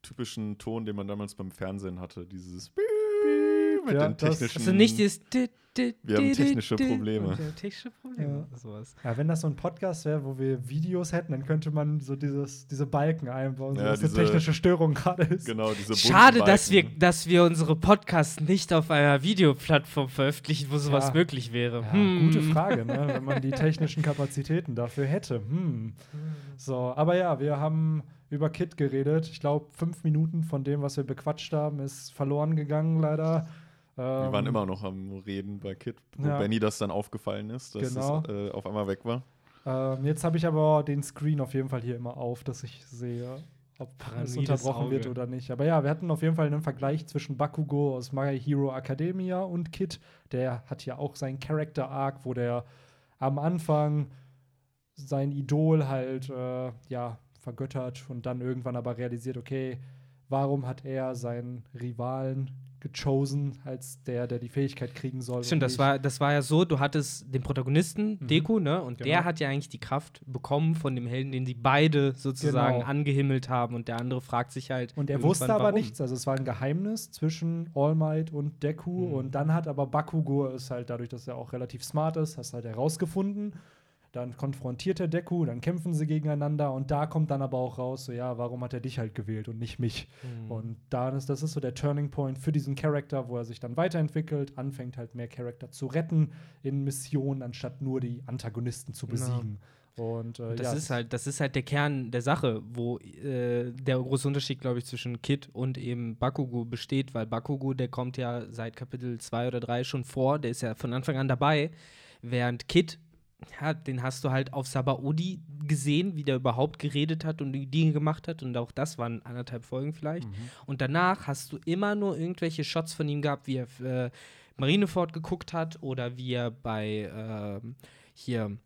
typischen Ton, den man damals beim Fernsehen hatte, dieses mit ja, den technischen. Also nicht dieses wir haben technische Probleme. Technische Probleme. Ja. Sowas. ja, wenn das so ein Podcast wäre, wo wir Videos hätten, dann könnte man so dieses, diese Balken einbauen, ja, so, dass eine technische Störung gerade ist. Genau, diese Schade, dass wir, dass wir unsere Podcasts nicht auf einer Videoplattform veröffentlichen, wo sowas ja. möglich wäre. Ja, hm. Gute Frage, ne? wenn man die technischen Kapazitäten dafür hätte. Hm. So, aber ja, wir haben über Kit geredet. Ich glaube, fünf Minuten von dem, was wir bequatscht haben, ist verloren gegangen, leider. Wir waren ähm, immer noch am Reden bei Kit, wo ja. Benny das dann aufgefallen ist, dass genau. es äh, auf einmal weg war. Ähm, jetzt habe ich aber den Screen auf jeden Fall hier immer auf, dass ich sehe, ob es unterbrochen Auge. wird oder nicht. Aber ja, wir hatten auf jeden Fall einen Vergleich zwischen Bakugo aus My Hero Academia und Kit. Der hat ja auch seinen Character Arc, wo der am Anfang sein Idol halt äh, ja vergöttert und dann irgendwann aber realisiert, okay, warum hat er seinen Rivalen gechosen als der, der die Fähigkeit kriegen soll. Stimmt, das war, das war ja so, du hattest den Protagonisten, mhm. Deku, ne? Und genau. der hat ja eigentlich die Kraft bekommen von dem Helden, den sie beide sozusagen genau. angehimmelt haben. Und der andere fragt sich halt. Und er wusste aber warum. nichts. Also es war ein Geheimnis zwischen All Might und Deku. Mhm. Und dann hat aber Bakugo es halt dadurch, dass er auch relativ smart ist, hast halt herausgefunden dann konfrontiert er Deku, dann kämpfen sie gegeneinander und da kommt dann aber auch raus, so ja, warum hat er dich halt gewählt und nicht mich? Mhm. Und da ist, das ist so der Turning Point für diesen Charakter, wo er sich dann weiterentwickelt, anfängt halt mehr Charakter zu retten in Missionen, anstatt nur die Antagonisten zu besiegen. Ja. Und, äh, das ja, ist halt, das ist halt der Kern der Sache, wo äh, der große Unterschied, glaube ich, zwischen Kid und eben Bakugo besteht, weil Bakugo, der kommt ja seit Kapitel 2 oder 3 schon vor, der ist ja von Anfang an dabei, während Kid ja, den hast du halt auf Sabaudi gesehen, wie der überhaupt geredet hat und die Dinge gemacht hat. Und auch das waren anderthalb Folgen vielleicht. Mhm. Und danach hast du immer nur irgendwelche Shots von ihm gehabt, wie er äh, Marineford geguckt hat oder wie er bei äh, hier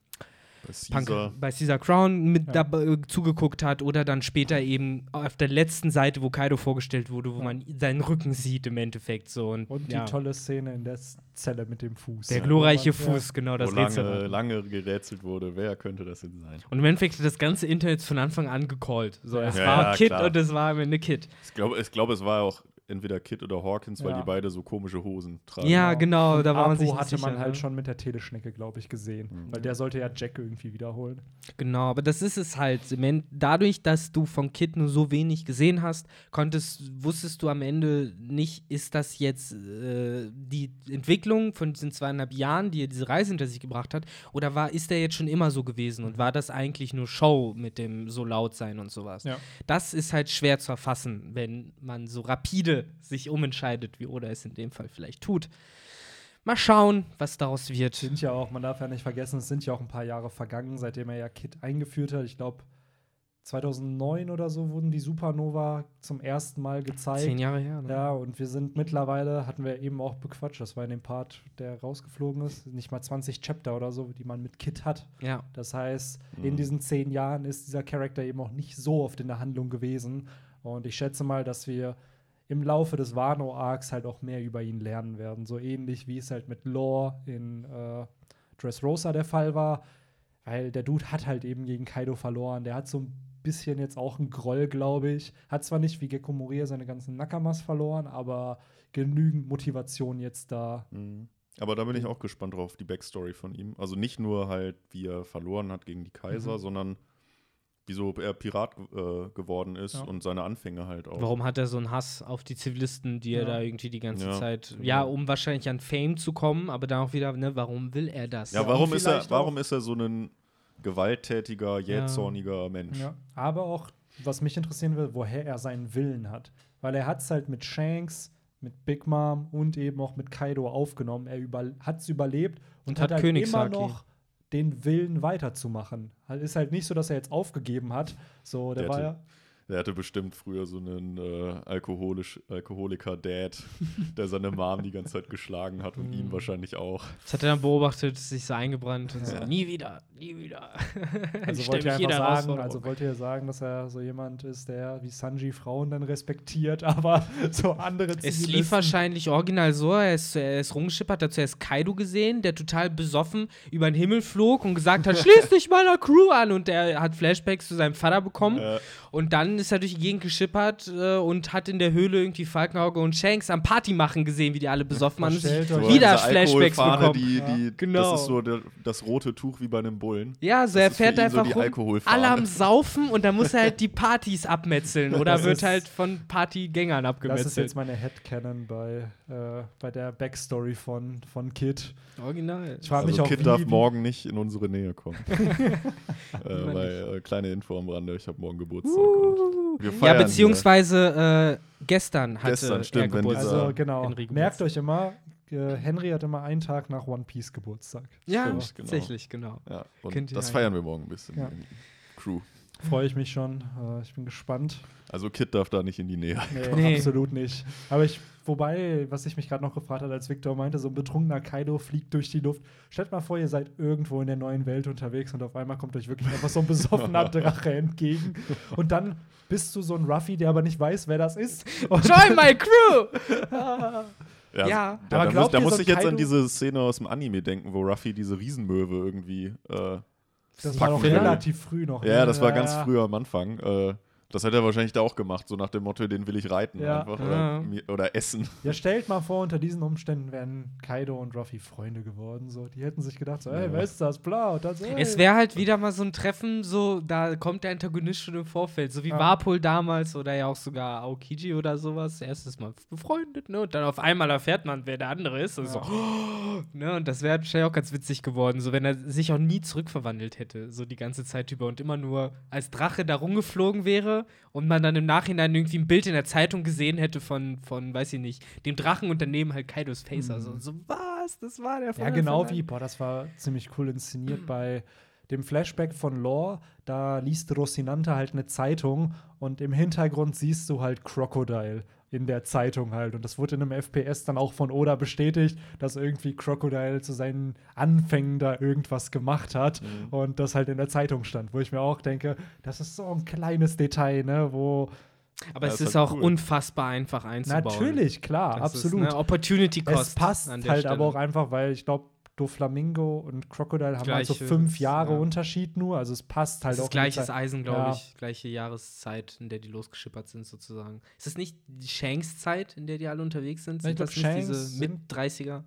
bei Caesar, Punk, bei Caesar Crown mit ja. da, zugeguckt hat oder dann später eben auf der letzten Seite, wo Kaido vorgestellt wurde, wo ja. man seinen Rücken sieht im Endeffekt so und, und ja. die tolle Szene in der Zelle mit dem Fuß. Der glorreiche Fuß, genau das wo lange, lange gerätselt wurde, wer könnte das denn sein? Und im Endeffekt hat das ganze Internet von Anfang an gecallt. So, es war Kid und es war am Ende Kid. Ich glaube, ich glaub, es war auch entweder Kid oder Hawkins, weil ja. die beide so komische Hosen tragen. Ja, genau, da war man sich hatte man halt ne? schon mit der Teleschnecke, glaube ich, gesehen, mhm. weil der sollte ja Jack irgendwie wiederholen. Genau, aber das ist es halt. Dadurch, dass du von Kid nur so wenig gesehen hast, konntest, wusstest du am Ende nicht, ist das jetzt äh, die Entwicklung von diesen zweieinhalb Jahren, die er diese Reise hinter sich gebracht hat, oder war, ist der jetzt schon immer so gewesen und war das eigentlich nur Show mit dem so laut sein und sowas? Ja. Das ist halt schwer zu erfassen, wenn man so rapide sich umentscheidet, wie Oda es in dem Fall vielleicht tut. Mal schauen, was daraus wird. Sind ja auch, man darf ja nicht vergessen, es sind ja auch ein paar Jahre vergangen, seitdem er ja Kit eingeführt hat. Ich glaube, 2009 oder so wurden die Supernova zum ersten Mal gezeigt. Zehn Jahre her, ne? Ja, und wir sind mittlerweile, hatten wir eben auch bequatscht, das war in dem Part, der rausgeflogen ist, nicht mal 20 Chapter oder so, die man mit Kit hat. Ja. Das heißt, mhm. in diesen zehn Jahren ist dieser Charakter eben auch nicht so oft in der Handlung gewesen. Und ich schätze mal, dass wir im Laufe des Wano-Arcs halt auch mehr über ihn lernen werden. So ähnlich wie es halt mit Lore in äh, Dressrosa der Fall war. Weil der Dude hat halt eben gegen Kaido verloren. Der hat so ein bisschen jetzt auch einen Groll, glaube ich. Hat zwar nicht wie Gekko Moria seine ganzen Nakamas verloren, aber genügend Motivation jetzt da. Mhm. Aber da bin ich auch gespannt drauf, die Backstory von ihm. Also nicht nur halt, wie er verloren hat gegen die Kaiser, mhm. sondern wieso er Pirat äh, geworden ist ja. und seine Anfänge halt auch. Warum hat er so einen Hass auf die Zivilisten, die ja. er da irgendwie die ganze ja. Zeit, ja, um wahrscheinlich an Fame zu kommen, aber dann auch wieder, ne, warum will er das? Ja, warum ist er, warum ist er so ein gewalttätiger, jähzorniger Mensch? Aber auch, was mich interessieren will, woher er seinen Willen hat. Weil er hat es halt mit Shanks, mit Big Mom und eben auch mit Kaido aufgenommen. Er über, hat es überlebt und, und hat, hat halt immer noch den Willen weiterzumachen. Halt, ist halt nicht so, dass er jetzt aufgegeben hat. So, der, der war ja. Der hatte bestimmt früher so einen äh, alkoholisch, Alkoholiker-Dad, der seine Mom die ganze Zeit geschlagen hat und ihn mhm. wahrscheinlich auch. Das hat er dann beobachtet, sich so eingebrannt und so, nie wieder, nie wieder. Also wollte er einfach sagen, also wollte er sagen, dass er so jemand ist, der wie Sanji Frauen dann respektiert, aber so andere Es lief wahrscheinlich original so, er ist, er ist rumgeschippert, hat zuerst Kaido gesehen, der total besoffen über den Himmel flog und gesagt hat, schließ dich meiner Crew an und der hat Flashbacks zu seinem Vater bekommen äh. und dann ist er durch die Gegend geschippert äh, und hat in der Höhle irgendwie Falkenauge und Shanks am Party machen gesehen, wie die alle besoffen waren. So wieder Flashbacks bekommen. Die, die, ja. genau. Das ist so der, das rote Tuch wie bei einem Bullen. Ja, so er fährt einfach so rum, alle am Saufen und dann muss er halt die Partys abmetzeln oder wird halt von Partygängern abgemetzelt. Das ist jetzt meine Headcanon bei, äh, bei der Backstory von, von Kid. Original. Ich also mich auch, Kid darf morgen nicht in unsere Nähe kommen. äh, weil, äh, kleine Info am Rande, ich habe morgen Geburtstag. Uh. Ja, beziehungsweise äh, gestern hatte gestern, stimmt, er Geburtstag. Also genau, merkt euch immer, äh, Henry hat immer einen Tag nach One Piece Geburtstag. Ja, genau. tatsächlich, genau. Ja, und das feiern wir morgen ein bisschen. Ja. Crew. Freue ich mich schon. Äh, ich bin gespannt. Also Kid darf da nicht in die Nähe. Nee, nee. absolut nicht. Aber ich, wobei, was ich mich gerade noch gefragt habe, als Victor meinte, so ein betrunkener Kaido fliegt durch die Luft. Stellt mal vor, ihr seid irgendwo in der neuen Welt unterwegs und auf einmal kommt euch wirklich einfach so ein besoffener Drache entgegen. Und dann bist du so ein Ruffy, der aber nicht weiß, wer das ist. Und Join my crew! Ja, ja. Da, aber da, muss, da muss ich jetzt an diese Szene aus dem Anime denken, wo Ruffy diese Riesenmöwe irgendwie äh, das war doch relativ früh noch. Ja, ne? das war ganz früh am Anfang. Äh, das hätte er wahrscheinlich da auch gemacht, so nach dem Motto, den will ich reiten ja. einfach oder, ja. oder, essen. Ja, stellt mal vor, unter diesen Umständen wären Kaido und Ruffy Freunde geworden. So. Die hätten sich gedacht, so, ey, ja. wer ist das? Bla. Und das, Es wäre halt wieder mal so ein Treffen, so, da kommt der Antagonist schon im Vorfeld, so wie ja. Warpol damals oder ja auch sogar Aokiji oder sowas. Erstes Mal befreundet, ne? Und dann auf einmal erfährt man, wer der andere ist. Und so, oh, ne? Und das wäre wahrscheinlich auch ganz witzig geworden, so wenn er sich auch nie zurückverwandelt hätte, so die ganze Zeit über und immer nur als Drache da rumgeflogen wäre und man dann im Nachhinein irgendwie ein Bild in der Zeitung gesehen hätte von, von weiß ich nicht, dem Drachen und daneben halt Kaidos Face. Mhm. Also so, was? Das war der Fall. Ja, genau wie, boah, das war ziemlich cool inszeniert bei dem Flashback von Lore, da liest Rosinante halt eine Zeitung und im Hintergrund siehst du halt Crocodile in der Zeitung halt. Und das wurde in einem FPS dann auch von Oda bestätigt, dass irgendwie Crocodile zu seinen Anfängen da irgendwas gemacht hat mhm. und das halt in der Zeitung stand, wo ich mir auch denke, das ist so ein kleines Detail, ne, wo aber ja, es ist, ist halt auch cool. unfassbar einfach einzubauen. Natürlich, klar, das absolut. Ist eine Opportunity Cost. Es passt halt Stelle. aber auch einfach, weil ich glaube, Doflamingo und Crocodile haben Gleiche, halt so fünf Jahre ja. Unterschied nur. Also es passt halt das auch. Gleiches Eisen, glaube ja. ich. Gleiche Jahreszeit, in der die losgeschippert sind, sozusagen. Ist das nicht die Shanks-Zeit, in der die alle unterwegs sind? Sind das nicht diese Mit-30er?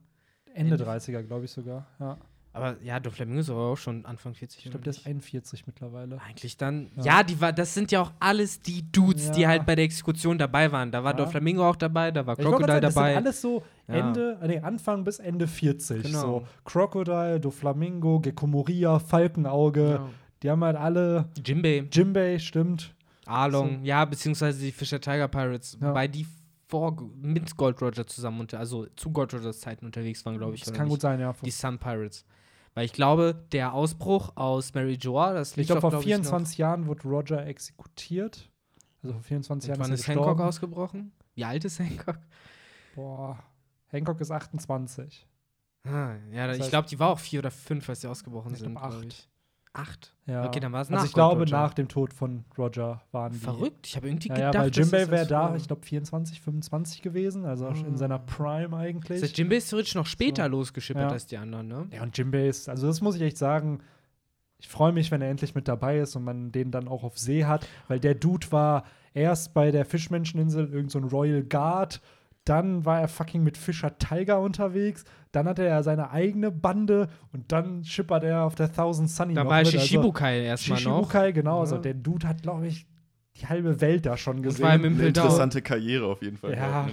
Ende 30er, glaube ich sogar, ja. Aber ja, Doflamingo ist aber auch schon Anfang 40. Ich glaube, der ist 41 mittlerweile. Eigentlich dann. Ja, ja die war, das sind ja auch alles die Dudes, ja. die halt bei der Exekution dabei waren. Da war ja. Doflamingo auch dabei, da war Crocodile sagen, das dabei. Sind alles so Ende, nee, Anfang bis Ende 40. Genau. So Crocodile, Doflamingo, Gecko Moria, Falkenauge. Genau. Die haben halt alle. Jimbei. Jimbei, stimmt. Arlong, so. ja, beziehungsweise die Fischer Tiger Pirates. Weil die vor, mit Gold Roger zusammen, unter, also zu Gold Rogers Zeiten unterwegs waren, glaube ich. Das kann nicht. gut sein, ja. Die Sun Pirates. Weil ich glaube, der Ausbruch aus Mary Joa, das liegt Ich glaube, vor 24 Jahren wurde Roger exekutiert. Also vor 24 Jahren wann ist, er ist Hancock ausgebrochen? Wie alt ist Hancock? Boah, Hancock ist 28. Ah, ja, das ich glaube, die war auch vier oder fünf, als sie ausgebrochen sind. Glaub, acht. Acht? Ja. Okay, dann war es nach Also ich glaube, Roger. nach dem Tod von Roger waren die. Verrückt, ich habe irgendwie ja, gedacht, ja, weil Jimbei wäre da, ich glaube, 24, 25 gewesen, also oh. in seiner Prime eigentlich. Das heißt, Jimbei ist theoretisch noch später so. losgeschippert ja. als die anderen, ne? Ja, und Jimbei ist, also das muss ich echt sagen, ich freue mich, wenn er endlich mit dabei ist und man den dann auch auf See hat, weil der Dude war erst bei der Fischmenscheninsel irgend so ein Royal Guard dann war er fucking mit Fischer Tiger unterwegs. Dann hatte er seine eigene Bande und dann schippert er auf der Thousand Sunny. Da war er Shishibukai also, erstmal noch. Shishibukai, genau. Ja. Also der Dude hat, glaube ich, die halbe Welt da schon gesehen. War Eine interessante Karriere auf jeden Fall. Ja.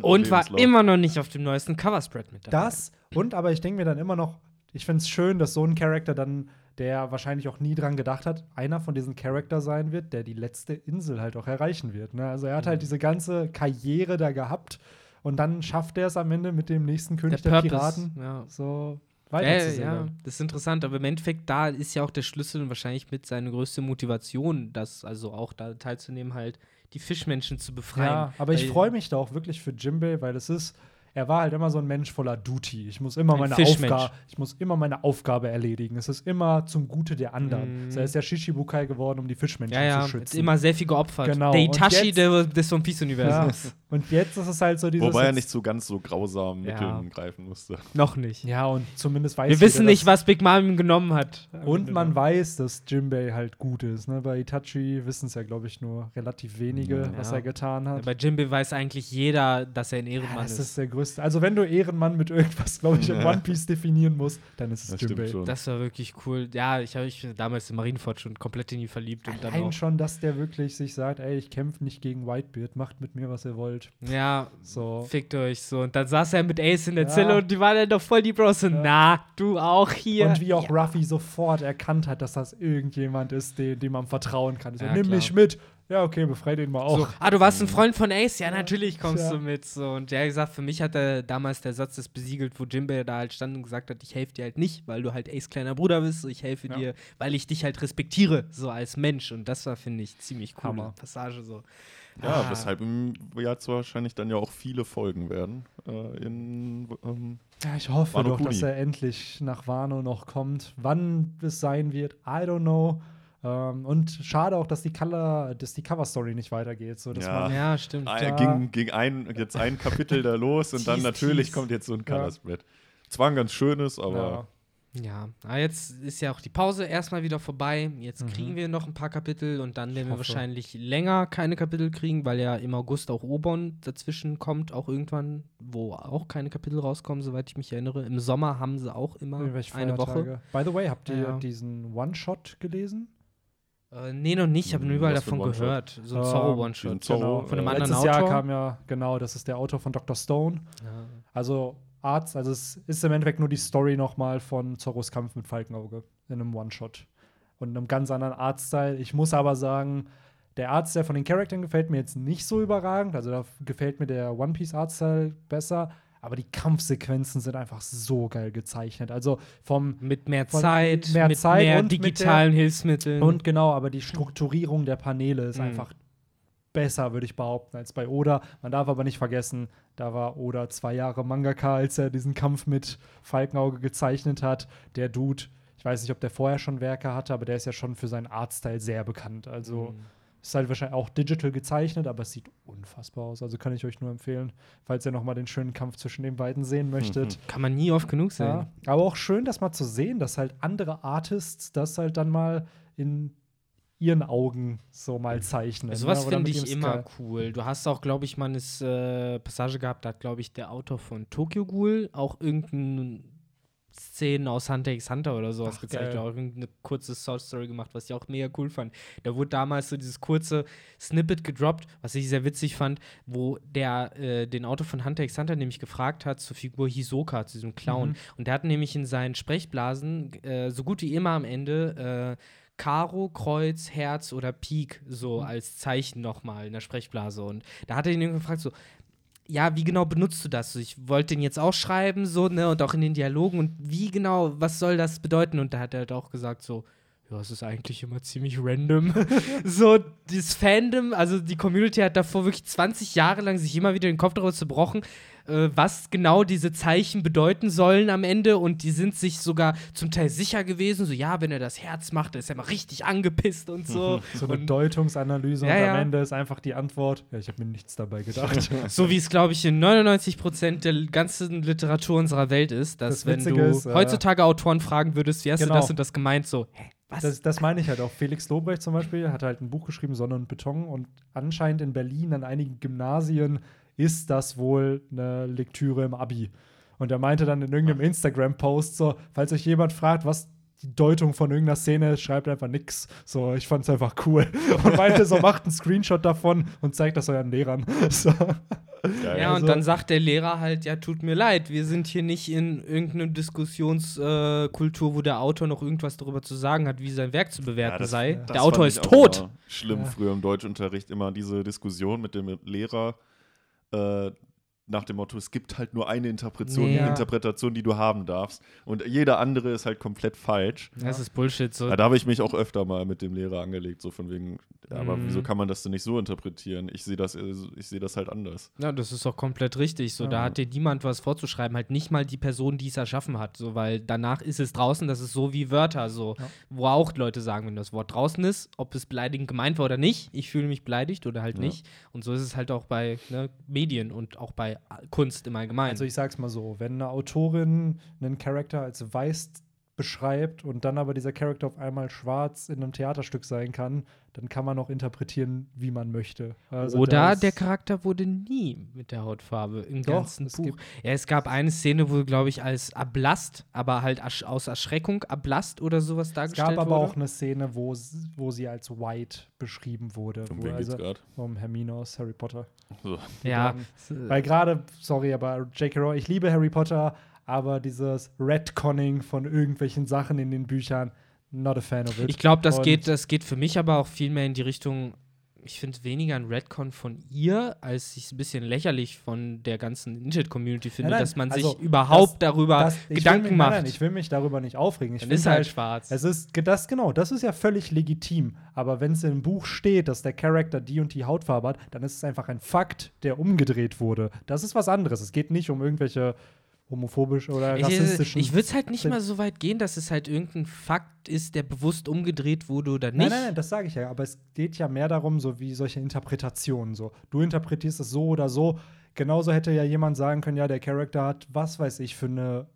und war immer noch nicht auf dem neuesten Coverspread mit dabei. Das und aber ich denke mir dann immer noch, ich finde es schön, dass so ein Charakter dann der wahrscheinlich auch nie dran gedacht hat, einer von diesen Charakter sein wird, der die letzte Insel halt auch erreichen wird. Ne? Also er hat halt mhm. diese ganze Karriere da gehabt und dann schafft er es am Ende mit dem nächsten König der, der Piraten ja. so weiter ja, ja, das ist interessant, aber im Endeffekt da ist ja auch der Schlüssel und wahrscheinlich mit seine größte Motivation, das also auch da teilzunehmen, halt die Fischmenschen zu befreien. Ja, aber ich freue mich da auch wirklich für Jimbei, weil es ist er war halt immer so ein Mensch voller Duty. Ich muss immer, meine, Aufga ich muss immer meine Aufgabe erledigen. Es ist immer zum Gute der anderen. Mm. So, er ist ja Shishibukai geworden, um die Fischmenschen ja, ja. zu schützen. Ist immer sehr viel geopfert. Genau. Der Itachi des One Piece-Universums. Ja. Und jetzt ist es halt so dieses. Wobei er nicht so ganz so grausamen Mitteln greifen musste. Noch nicht. Ja, und zumindest weiß Wir wissen nicht, was Big Mom ihm genommen hat. Und man weiß, dass Jimbei halt gut ist. Ne? Bei Itachi wissen es ja, glaube ich, nur relativ wenige, was er getan hat. bei Jimbei weiß eigentlich jeder, dass er ein Ehrenmann ist. Das ist der größte. Also, wenn du Ehrenmann mit irgendwas, glaube ich, in One Piece definieren muss, dann ist es Jimbei. Das war wirklich cool. Ja, ich habe mich damals in Marineford schon komplett in ihn verliebt. Und Allein schon, dass der wirklich sich sagt, ey, ich kämpfe nicht gegen Whitebeard, macht mit mir, was ihr wollt. Ja, so. fickt euch so. Und dann saß er mit Ace in der ja. Zelle und die waren dann doch voll die Bros. Ja. na, du auch hier. Und wie auch ja. Ruffy sofort erkannt hat, dass das irgendjemand ist, dem, dem man vertrauen kann. So, nimm klar. mich mit, ja, okay, befrei den mal auch. So, ah, du warst ein Freund von Ace? Ja, natürlich kommst ja. du mit. So. Und der hat gesagt, für mich hat er damals der Satz das besiegelt, wo Jimbe da halt stand und gesagt hat, ich helfe dir halt nicht, weil du halt Ace kleiner Bruder bist. So, ich helfe ja. dir, weil ich dich halt respektiere, so als Mensch. Und das war, finde ich, ziemlich coole Hammer. Passage so. Ja, ah. weshalb im Jahr wahrscheinlich dann ja auch viele Folgen werden. Äh, in, ähm, ja, ich hoffe Wano doch, Kuni. dass er endlich nach Wano noch kommt. Wann es sein wird, I don't know. Ähm, und schade auch, dass die Color, dass die Cover-Story nicht weitergeht. So, dass ja. Man, ja, stimmt. Ah, ging, ging ein, jetzt ein Kapitel da los und dann natürlich kommt jetzt so ein Color-Spread. Ja. Zwar ein ganz schönes, aber. Ja, aber jetzt ist ja auch die Pause erstmal wieder vorbei. Jetzt mhm. kriegen wir noch ein paar Kapitel und dann werden wir wahrscheinlich länger keine Kapitel kriegen, weil ja im August auch Obon dazwischen kommt, auch irgendwann, wo auch keine Kapitel rauskommen, soweit ich mich erinnere. Im Sommer haben sie auch immer eine Woche. By the way, habt ihr ja. diesen One-Shot gelesen? Äh, nee, noch nicht. Ich habe nur überall davon gehört. So ein Zorro One-Shot. Genau. Von einem äh, anderen Letztes Autor. Jahr kam ja, genau, das ist der Autor von Dr. Stone. Ja. Also Arzt, also es ist im Endeffekt nur die Story nochmal von Zorros Kampf mit Falkenauge in einem One-Shot. Und in einem ganz anderen Artstyle. Ich muss aber sagen, der Artstyle von den Charakteren gefällt mir jetzt nicht so überragend. Also da gefällt mir der One Piece Artstyle besser aber die Kampfsequenzen sind einfach so geil gezeichnet. Also vom mit mehr Zeit, mehr mit Zeit mehr und digitalen der, Hilfsmitteln. Und genau, aber die Strukturierung der Paneele ist mhm. einfach besser, würde ich behaupten, als bei Oda. Man darf aber nicht vergessen, da war Oda zwei Jahre Mangaka, als er diesen Kampf mit Falkenauge gezeichnet hat. Der Dude, ich weiß nicht, ob der vorher schon Werke hatte, aber der ist ja schon für seinen Artstyle sehr bekannt. Also mhm. Ist halt wahrscheinlich auch digital gezeichnet, aber es sieht unfassbar aus. Also kann ich euch nur empfehlen, falls ihr noch mal den schönen Kampf zwischen den beiden sehen möchtet. Mhm. Kann man nie oft genug sehen. Ja, aber auch schön, das mal zu sehen, dass halt andere Artists das halt dann mal in ihren Augen so mal zeichnen. Sowas finde ich immer cool. Du hast auch, glaube ich, mal eine äh, Passage gehabt, da hat, glaube ich, der Autor von Tokyo Ghoul auch irgendein Szenen aus Hunter x Hunter oder sowas Ach, gezeigt. Auch eine kurze Source Story gemacht, was ich auch mega cool fand. Da wurde damals so dieses kurze Snippet gedroppt, was ich sehr witzig fand, wo der äh, den Autor von Hunter x Hunter nämlich gefragt hat zur Figur Hisoka, zu diesem Clown. Mhm. Und der hat nämlich in seinen Sprechblasen äh, so gut wie immer am Ende äh, Karo, Kreuz, Herz oder Pik so mhm. als Zeichen nochmal in der Sprechblase. Und da hat er ihn gefragt, so, ja, wie genau benutzt du das? Ich wollte den jetzt auch schreiben, so, ne, und auch in den Dialogen und wie genau, was soll das bedeuten? Und da hat er halt auch gesagt, so, ja, es ist eigentlich immer ziemlich random. so, das Fandom, also die Community hat davor wirklich 20 Jahre lang sich immer wieder den Kopf darüber zerbrochen, äh, was genau diese Zeichen bedeuten sollen am Ende. Und die sind sich sogar zum Teil sicher gewesen. So, ja, wenn er das Herz macht, dann ist er mal richtig angepisst und so. so eine und, Deutungsanalyse ja, und am Ende ist einfach die Antwort, ja, ich habe mir nichts dabei gedacht. so wie es, glaube ich, in 99 Prozent der ganzen Literatur unserer Welt ist, dass das wenn du ist, äh, heutzutage Autoren fragen würdest, wie hast genau. du das und das gemeint, so, hä? Was? Das, das meine ich halt auch. Felix Lobrecht zum Beispiel hat halt ein Buch geschrieben, Sonne und Beton, und anscheinend in Berlin an einigen Gymnasien ist das wohl eine Lektüre im Abi. Und er meinte dann in irgendeinem Instagram-Post so, falls euch jemand fragt, was die Deutung von irgendeiner Szene schreibt einfach nix. So, ich fand's einfach cool. Und meinte so, macht einen Screenshot davon und zeigt das euren Lehrern. So. Ja, ja, und also. dann sagt der Lehrer halt, ja, tut mir leid, wir sind hier nicht in irgendeiner Diskussionskultur, äh, wo der Autor noch irgendwas darüber zu sagen hat, wie sein Werk zu bewerten ja, das, sei. Das der Autor ist tot. Schlimm früher im Deutschunterricht immer diese Diskussion mit dem Lehrer äh, nach dem Motto, es gibt halt nur eine Interpretation, ja. Interpretation, die du haben darfst. Und jede andere ist halt komplett falsch. Das ist Bullshit. So. Ja, da habe ich mich auch öfter mal mit dem Lehrer angelegt, so von wegen, ja, aber mhm. wieso kann man das denn nicht so interpretieren? Ich sehe das, ich sehe das halt anders. Ja, das ist auch komplett richtig. So, ja. da hat dir niemand was vorzuschreiben, halt nicht mal die Person, die es erschaffen hat. So, weil danach ist es draußen, das ist so wie Wörter, so, wo auch Leute sagen, wenn das Wort draußen ist, ob es beleidigend gemeint war oder nicht, ich fühle mich beleidigt oder halt nicht. Und so ist es halt auch bei ne, Medien und auch bei Kunst im Allgemeinen. Also ich sag's mal so, wenn eine Autorin einen Charakter als weiß beschreibt und dann aber dieser Charakter auf einmal schwarz in einem Theaterstück sein kann, dann kann man auch interpretieren, wie man möchte. Also Oder der Charakter wurde nie mit der Hautfarbe im Doch, ganzen Buch. Ja, es gab eine Szene, wo, glaube ich, als Ablast, aber halt aus Erschreckung Ablast oder sowas dargestellt wurde. Es gab aber wurde. auch eine Szene, wo, wo sie als White beschrieben wurde. Von wem also, geht's Vom Hermine aus Harry Potter. So. Ja. weil gerade, sorry, aber J.K. Rowling, ich liebe Harry Potter, aber dieses Redconning von irgendwelchen Sachen in den Büchern, not a fan of it. Ich glaube, das geht, das geht für mich aber auch viel mehr in die Richtung, ich finde weniger ein Redcon von ihr, als ich es ein bisschen lächerlich von der ganzen Internet-Community finde, nein, nein, dass man also sich überhaupt das, darüber das, Gedanken mich, macht. Nein, ich will mich darüber nicht aufregen. Ich Dann ist halt, halt schwarz. Es ist das genau, das ist ja völlig legitim. Aber wenn es im Buch steht, dass der Charakter die und die Hautfarbe hat, dann ist es einfach ein Fakt, der umgedreht wurde. Das ist was anderes. Es geht nicht um irgendwelche homophobisch oder rassistisch. Ich, ich würde es halt nicht mal so weit gehen, dass es halt irgendein Fakt ist, der bewusst umgedreht wurde oder nicht. Nein, nein, nein, das sage ich ja. Aber es geht ja mehr darum, so wie solche Interpretationen. So, du interpretierst es so oder so. Genauso hätte ja jemand sagen können, ja, der Charakter hat, was weiß ich, für eine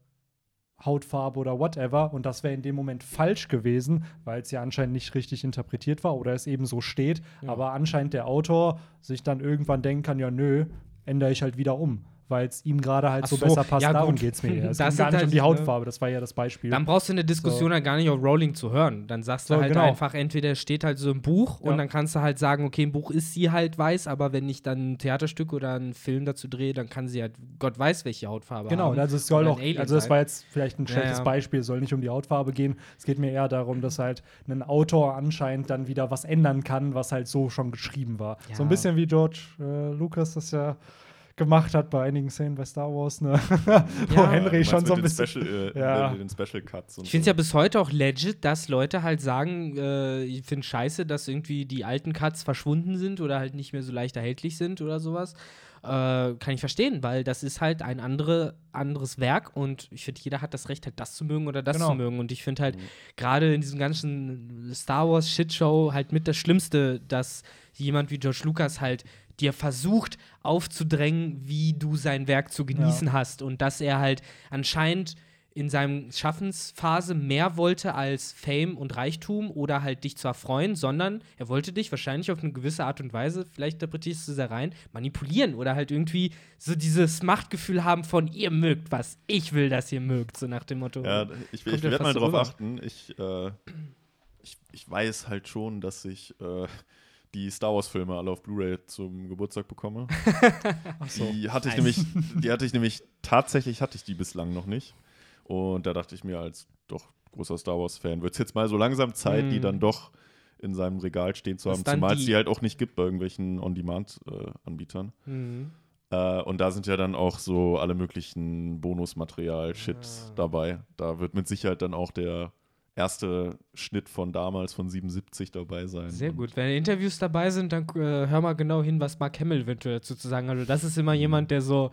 Hautfarbe oder whatever. Und das wäre in dem Moment falsch gewesen, weil es ja anscheinend nicht richtig interpretiert war oder es eben so steht. Ja. Aber anscheinend der Autor sich dann irgendwann denken kann, ja, nö, ändere ich halt wieder um weil es ihm gerade halt so, so, besser passt. Ja, Darum geht es mir eher. Es das geht gar nicht halt, um die Hautfarbe, das war ja das Beispiel. Dann brauchst du eine Diskussion so. halt gar nicht auf Rowling zu hören. Dann sagst du so, halt genau. einfach, entweder steht halt so im Buch ja. und dann kannst du halt sagen, okay, im Buch ist sie halt weiß, aber wenn ich dann ein Theaterstück oder einen Film dazu drehe, dann kann sie halt Gott weiß, welche Hautfarbe genau, haben. Genau, also es soll auch, also das war jetzt vielleicht ein schlechtes ja, Beispiel, es soll nicht um die Hautfarbe gehen. Es geht mir eher darum, dass halt ein Autor anscheinend dann wieder was ändern kann, was halt so schon geschrieben war. So ein bisschen wie George äh, Lucas das ja gemacht hat bei einigen Szenen bei Star Wars, ne? wo ja, Henry schon so ein bisschen. Special, äh, ja. den, den Special Cuts. ich finde es so. ja bis heute auch legit, dass Leute halt sagen, äh, ich finde scheiße, dass irgendwie die alten Cuts verschwunden sind oder halt nicht mehr so leicht erhältlich sind oder sowas. Äh, kann ich verstehen, weil das ist halt ein andere, anderes Werk und ich finde, jeder hat das Recht, halt das zu mögen oder das genau. zu mögen. Und ich finde halt mhm. gerade in diesem ganzen Star Wars Shitshow halt mit das Schlimmste, dass jemand wie George Lucas halt dir versucht aufzudrängen, wie du sein Werk zu genießen ja. hast. Und dass er halt anscheinend in seinem Schaffensphase mehr wollte als Fame und Reichtum oder halt dich zu erfreuen, sondern er wollte dich wahrscheinlich auf eine gewisse Art und Weise, vielleicht interpretierst du es rein, manipulieren oder halt irgendwie so dieses Machtgefühl haben von ihr mögt was, ich will, dass ihr mögt, so nach dem Motto. Ja, ich, ich werde mal drauf achten. Ich, äh, ich, ich weiß halt schon, dass ich äh, die Star Wars-Filme alle auf Blu-ray zum Geburtstag bekomme. So. Die hatte ich nämlich, die hatte ich nämlich, tatsächlich hatte ich die bislang noch nicht. Und da dachte ich mir als doch großer Star Wars-Fan, wird es jetzt mal so langsam Zeit, mm. die dann doch in seinem Regal stehen zu haben, zumal es die halt auch nicht gibt bei irgendwelchen On-Demand-Anbietern. Mm. äh, und da sind ja dann auch so alle möglichen Bonusmaterial-Shit ah. dabei. Da wird mit Sicherheit dann auch der erste Schnitt von damals, von 77 dabei sein. Sehr gut. Wenn Interviews dabei sind, dann äh, hör mal genau hin, was Mark Hamill eventuell dazu zu sagen hat. Also das ist immer mhm. jemand, der so,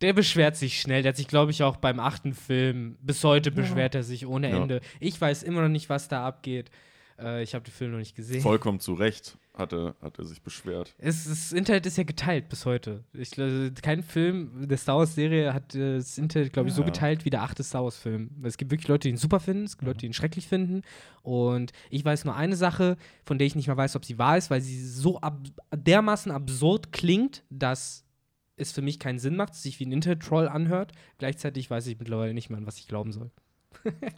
der beschwert sich schnell. Der hat sich, glaube ich, auch beim achten Film, bis heute beschwert ja. er sich ohne Ende. Ja. Ich weiß immer noch nicht, was da abgeht. Äh, ich habe den Film noch nicht gesehen. Vollkommen zu Recht hat er, hat er sich beschwert. Es, das Internet ist ja geteilt bis heute. Ich, kein Film der Star Wars-Serie hat äh, das Internet, glaube ich, so geteilt wie der achte Star Wars-Film. Es gibt wirklich Leute, die ihn super finden, es gibt mhm. Leute, die ihn schrecklich finden. Und ich weiß nur eine Sache, von der ich nicht mal weiß, ob sie wahr ist, weil sie so ab dermaßen absurd klingt, dass es für mich keinen Sinn macht, sich wie ein Internet-Troll anhört. Gleichzeitig weiß ich mittlerweile nicht mehr, an was ich glauben soll.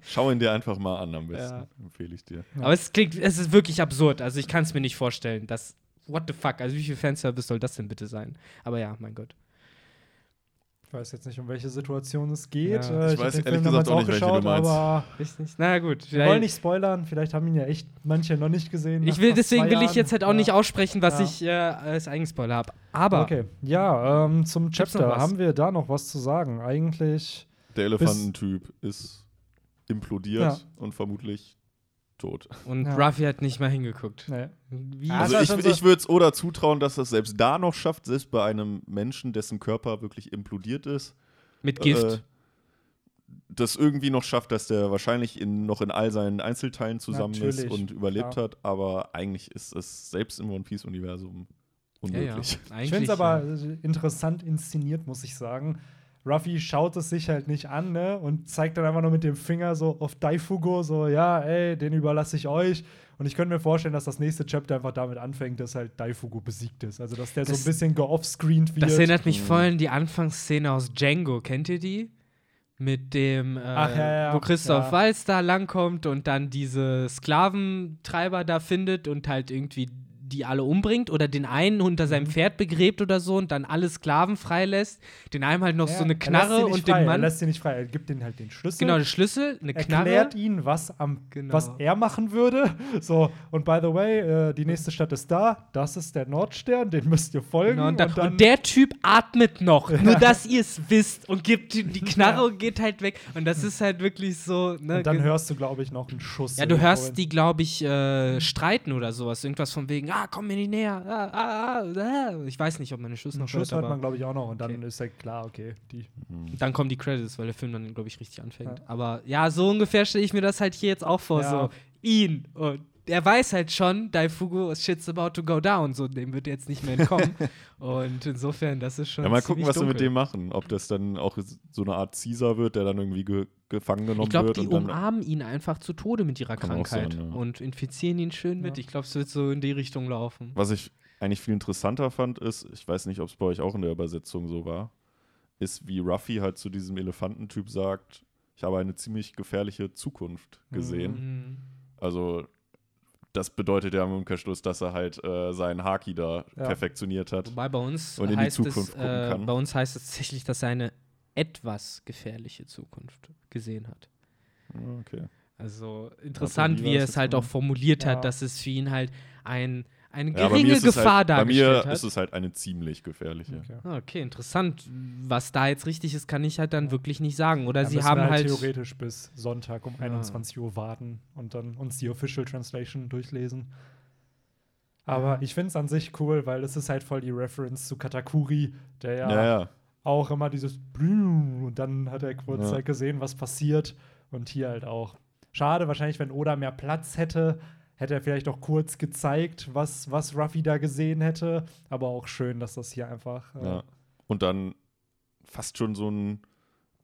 Schau ihn dir einfach mal an, am besten. Ja. Empfehle ich dir. Aber es klingt, es ist wirklich absurd. Also ich kann es mir nicht vorstellen, dass. What the fuck? Also wie viel Fanservice soll das denn bitte sein? Aber ja, mein Gott. Ich weiß jetzt nicht, um welche Situation es geht. Ja. Ich, ich weiß ehrlich gesagt auch nicht, welche du meinst. Aber Richtig. Na gut. Wir wollen nicht spoilern. Vielleicht haben ihn ja echt manche noch nicht gesehen. Ich will, deswegen will ich jetzt halt auch ja. nicht aussprechen, was ja. ich äh, als Eigenspoiler habe. Aber. Okay. Ja, ähm, zum Chapter haben wir da noch was zu sagen. Eigentlich. Der Elefantentyp ist implodiert ja. und vermutlich tot. Und ja. Ruffy hat nicht mal hingeguckt. Nee. Also ich, ich würde es Oda zutrauen, dass das selbst da noch schafft, selbst bei einem Menschen, dessen Körper wirklich implodiert ist. Mit Gift. Äh, das irgendwie noch schafft, dass der wahrscheinlich in, noch in all seinen Einzelteilen zusammen Natürlich. ist und überlebt ja. hat, aber eigentlich ist es selbst im One Piece-Universum unmöglich. Ja, ja. Ich finde es aber interessant inszeniert, muss ich sagen. Ruffy schaut es sich halt nicht an, ne? Und zeigt dann einfach nur mit dem Finger so auf Daifugo, so, ja, ey, den überlasse ich euch. Und ich könnte mir vorstellen, dass das nächste Chapter einfach damit anfängt, dass halt Daifugo besiegt ist. Also, dass der das, so ein bisschen geoffscreened wird. Das erinnert mich voll an die Anfangsszene aus Django. Kennt ihr die? Mit dem, äh, Ach, ja, ja, wo Christoph ja. Walz da langkommt und dann diese Sklaventreiber da findet und halt irgendwie die alle umbringt oder den einen unter seinem mhm. Pferd begräbt oder so und dann alle Sklaven freilässt. Den einen halt noch ja, so eine Knarre und frei. den Mann. Er lässt sie nicht frei, er gibt denen halt den Schlüssel. Genau, den Schlüssel, eine Knarre. Erklärt ihnen, was, am, genau. was er machen würde. So, und by the way, äh, die nächste Stadt ist da, das ist der Nordstern, den müsst ihr folgen. Genau, und, dann, und, dann, und, der Typ atmet noch, nur dass ihr es wisst und gibt die Knarre ja. und geht halt weg. Und das ist halt wirklich so. Ne, und dann hörst du, glaube ich, noch einen Schuss. Ja, du hörst die, glaube ich, äh, streiten oder sowas. Irgendwas von wegen, ah, komm mir nicht näher. Ah, ah, ah, ah. Ich weiß nicht, ob man den Schuss noch Schuss hört. Schuss hört man, glaube ich, auch noch. Und dann okay. ist ja klar, okay. Die. Dann kommen die Credits, weil der Film dann, glaube ich, richtig anfängt. Ja. Aber ja, so ungefähr stelle ich mir das halt hier jetzt auch vor. Ja. So, ihn und er weiß halt schon, Daifugo, shit's about to go down, so dem wird jetzt nicht mehr entkommen. und insofern, das ist schon. Ja, mal gucken, was dunkel. sie mit dem machen. Ob das dann auch so eine Art Caesar wird, der dann irgendwie ge gefangen genommen ich glaub, wird. Ich glaube, die umarmen ihn einfach zu Tode mit ihrer Krankheit sein, ja. und infizieren ihn schön ja. mit. Ich glaube, es wird so in die Richtung laufen. Was ich eigentlich viel interessanter fand, ist, ich weiß nicht, ob es bei euch auch in der Übersetzung so war, ist, wie Ruffy halt zu diesem Elefantentyp sagt, ich habe eine ziemlich gefährliche Zukunft gesehen. Mhm. Also das bedeutet ja im Umkehrschluss, dass er halt äh, seinen Haki da ja. perfektioniert hat. Wobei bei uns und in die Zukunft es, gucken äh, kann. Bei uns heißt es tatsächlich, dass er eine etwas gefährliche Zukunft gesehen hat. Ah, okay. Also interessant, wie er es halt auch formuliert ja. hat, dass es für ihn halt ein eine geringe ja, Gefahr halt, dargestellt hat. Bei mir ist es halt eine ziemlich gefährliche. Okay. Ah, okay. interessant. Was da jetzt richtig ist, kann ich halt dann wirklich nicht sagen. Oder ja, sie haben halt, halt theoretisch bis Sonntag um ja. 21 Uhr warten und dann uns die Official Translation durchlesen. Aber ich finde es an sich cool, weil es ist halt voll die Reference zu Katakuri, der ja, auch immer dieses und dann hat er kurz halt gesehen, was passiert und hier halt auch. Schade wahrscheinlich, wenn Oda mehr Platz hätte, hätte er vielleicht auch kurz gezeigt, was, was Ruffy da gesehen hätte. Aber auch schön, dass das hier einfach. Äh ja. Und dann fast schon so ein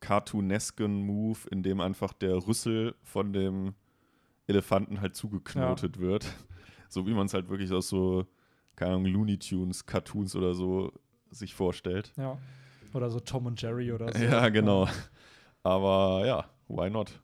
cartoonesken Move, in dem einfach der Rüssel von dem Elefanten halt zugeknotet ja. wird. So wie man es halt wirklich aus so, keine Ahnung, Looney Tunes, Cartoons oder so sich vorstellt. Ja. Oder so Tom und Jerry oder so. Ja, genau. Aber ja, why not?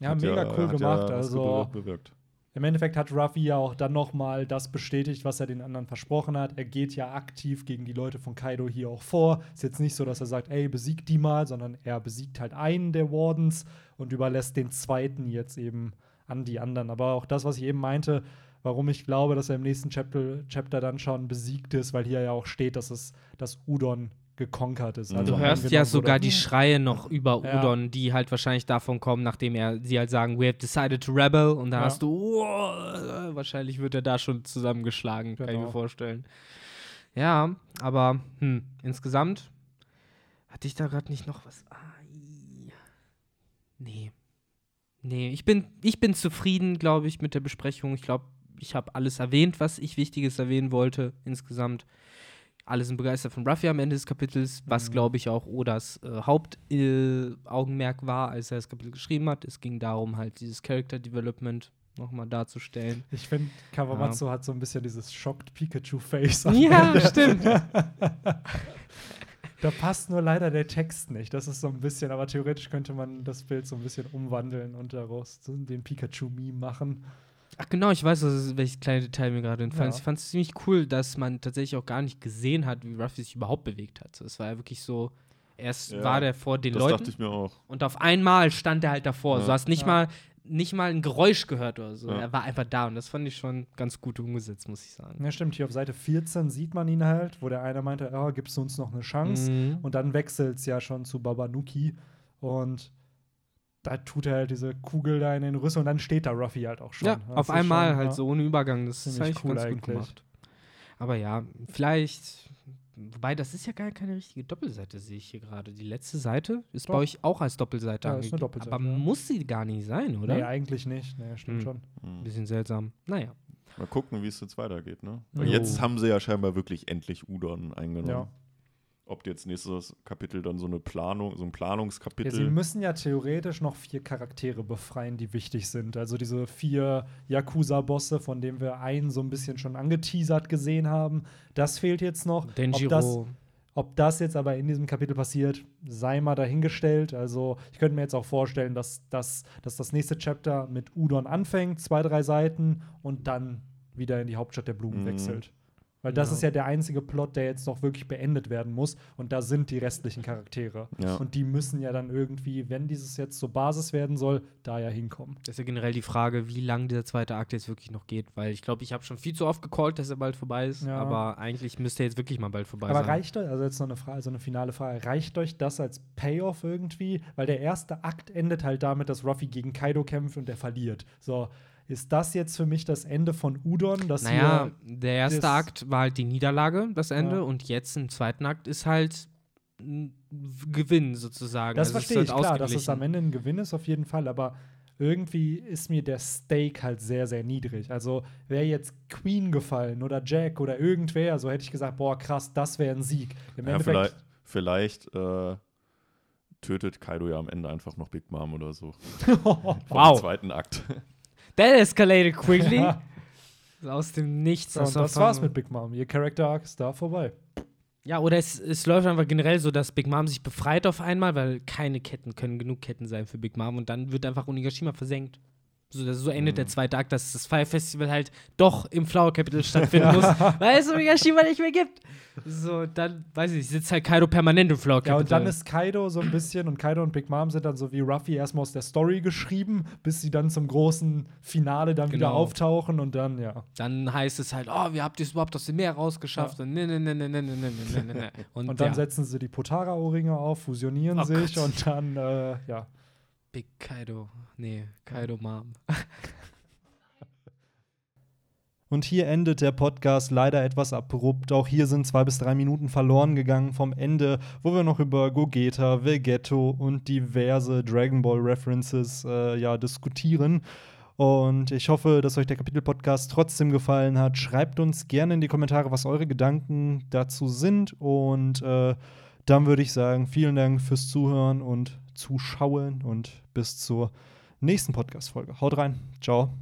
Ja, hat mega ja, cool gemacht. Ja also bewirkt. Im Endeffekt hat Ruffy ja auch dann nochmal das bestätigt, was er den anderen versprochen hat. Er geht ja aktiv gegen die Leute von Kaido hier auch vor. Ist jetzt nicht so, dass er sagt, ey, besiegt die mal, sondern er besiegt halt einen der Wardens und überlässt den zweiten jetzt eben an die anderen. Aber auch das, was ich eben meinte, warum ich glaube, dass er im nächsten Chapter, Chapter dann schon besiegt ist, weil hier ja auch steht, dass es das Udon gekonkert ist. Also du hörst ja sogar die Schreie noch über ja. Udon, die halt wahrscheinlich davon kommen, nachdem er sie halt sagen, we have decided to rebel und dann ja. hast du, oh, wahrscheinlich wird er da schon zusammengeschlagen, genau. kann ich mir genau. vorstellen. Ja, aber hm, insgesamt hatte ich da gerade nicht noch was. Ah, nee. Nee, ich bin, ich bin zufrieden, glaube ich, mit der Besprechung. Ich glaube, ich habe alles erwähnt, was ich Wichtiges erwähnen wollte insgesamt. Alle sind begeistert von Ruffy am Ende des Kapitels, was, mhm. glaube ich, auch Odas äh, Hauptaugenmerk äh, war, als er das Kapitel geschrieben hat. Es ging darum, halt dieses Character Development nochmal darzustellen. Ich finde, Kawamatsu ja. hat so ein bisschen dieses Shocked Pikachu-Face. Ja, stimmt. da passt nur leider der Text nicht. Das ist so ein bisschen, aber theoretisch könnte man das Bild so ein bisschen umwandeln und daraus den Pikachu-Meme machen. Ach genau, ich weiß, welches kleine Detail mir gerade entfallen ist. Ja. Ich fand es ziemlich cool, dass man tatsächlich auch gar nicht gesehen hat, wie Ruffy sich überhaupt bewegt hat. Es war ja wirklich so, erst ja, war der vor den das Leuten. Das dachte ich mir auch. Und auf einmal stand er halt davor. Ja. Du hast nicht mal nicht mal ein Geräusch gehört oder so. Er war einfach da und das fand ich schon ganz gut umgesetzt, muss ich sagen. Ja, stimmt. Hier auf Seite 14 sieht man ihn halt, wo der eine meinte, oh, gibst du uns noch eine Chance? Mhm. Und dann wechselt es ja schon zu Babanuki. Und da tut er halt diese Kugel da in den Rüssel und dann steht da Ruffy halt auch schon. Ja, das auf einmal schon, halt ja, so ohne Übergang. Das ist eigentlich cool ganz eigentlich. gut gemacht. Aber ja, vielleicht, wobei das ist ja gar keine richtige Doppelseite, sehe ich hier gerade. Die letzte Seite ist Doch. bei euch auch als Doppelseite ja, ist eine Doppelseite, Aber ja. muss sie gar nicht sein, oder? Nee, eigentlich nicht. Nee, stimmt hm. schon. Hm. Bisschen seltsam. Naja. Mal gucken, wie es jetzt weitergeht, ne? Weil oh. jetzt haben sie ja scheinbar wirklich endlich Udon eingenommen. Ja ob jetzt nächstes Kapitel dann so eine Planung, so ein Planungskapitel. Ja, sie müssen ja theoretisch noch vier Charaktere befreien, die wichtig sind. Also diese vier Yakuza-Bosse, von denen wir einen so ein bisschen schon angeteasert gesehen haben. Das fehlt jetzt noch. Denjiro. Ob das, ob das jetzt aber in diesem Kapitel passiert, sei mal dahingestellt. Also ich könnte mir jetzt auch vorstellen, dass, dass, dass das nächste Chapter mit Udon anfängt, zwei, drei Seiten und dann wieder in die Hauptstadt der Blumen mhm. wechselt. Weil das ja. ist ja der einzige Plot, der jetzt noch wirklich beendet werden muss. Und da sind die restlichen Charaktere. Ja. Und die müssen ja dann irgendwie, wenn dieses jetzt so Basis werden soll, da ja hinkommen. Das ist ja generell die Frage, wie lang dieser zweite Akt jetzt wirklich noch geht. Weil ich glaube, ich habe schon viel zu oft gecallt, dass er bald vorbei ist. Ja. Aber eigentlich müsste er jetzt wirklich mal bald vorbei aber sein. Aber reicht euch, also jetzt noch eine Frage, so eine finale Frage, reicht euch das als Payoff irgendwie? Weil der erste Akt endet halt damit, dass Ruffy gegen Kaido kämpft und er verliert. So ist das jetzt für mich das Ende von Udon? Dass naja, der erste Akt war halt die Niederlage, das Ende, ja. und jetzt im zweiten Akt ist halt ein Gewinn sozusagen. Das also verstehe ich, klar, dass es am Ende ein Gewinn ist, auf jeden Fall, aber irgendwie ist mir der Stake halt sehr, sehr niedrig. Also wäre jetzt Queen gefallen oder Jack oder irgendwer, so hätte ich gesagt, boah, krass, das wäre ein Sieg. Im ja, vielleicht, vielleicht äh, tötet Kaido ja am Ende einfach noch Big Mom oder so. wow. zweiten Akt. That escalated quickly. Aus dem Nichts. So, und das war's mit Big Mom. Ihr Character Arc ist da vorbei. Ja, oder es, es läuft einfach generell so, dass Big Mom sich befreit auf einmal, weil keine Ketten können genug Ketten sein für Big Mom und dann wird einfach Onigashima versenkt. So, so endet mhm. der zweite Akt, dass das Fire Festival halt doch im Flower Capital stattfinden muss, weil es Omegashima nicht mehr gibt. So, dann, weiß ich nicht, sitzt halt Kaido permanent im Flower Capital. Ja, und dann ist Kaido so ein bisschen, und Kaido und Big Mom sind dann so wie Ruffy erstmal aus der Story geschrieben, bis sie dann zum großen Finale dann genau. wieder auftauchen und dann, ja. Dann heißt es halt, oh, wie habt ihr es überhaupt aus dem Meer rausgeschafft? Ja. Und ne, ne, ne, ne, ne, ne, ne, ne, ne. Und, und dann ja. setzen sie die Potara-Ohrringe auf, fusionieren oh sich Gott. und dann, äh, ja. Big Kaido. Nee, Kaido Mom. Und hier endet der Podcast leider etwas abrupt. Auch hier sind zwei bis drei Minuten verloren gegangen vom Ende, wo wir noch über Gogeta, Vegetto und diverse Dragon Ball References äh, ja, diskutieren. Und ich hoffe, dass euch der Kapitel-Podcast trotzdem gefallen hat. Schreibt uns gerne in die Kommentare, was eure Gedanken dazu sind. Und äh, dann würde ich sagen, vielen Dank fürs Zuhören und Zuschauen und bis zur nächsten Podcast-Folge. Haut rein. Ciao.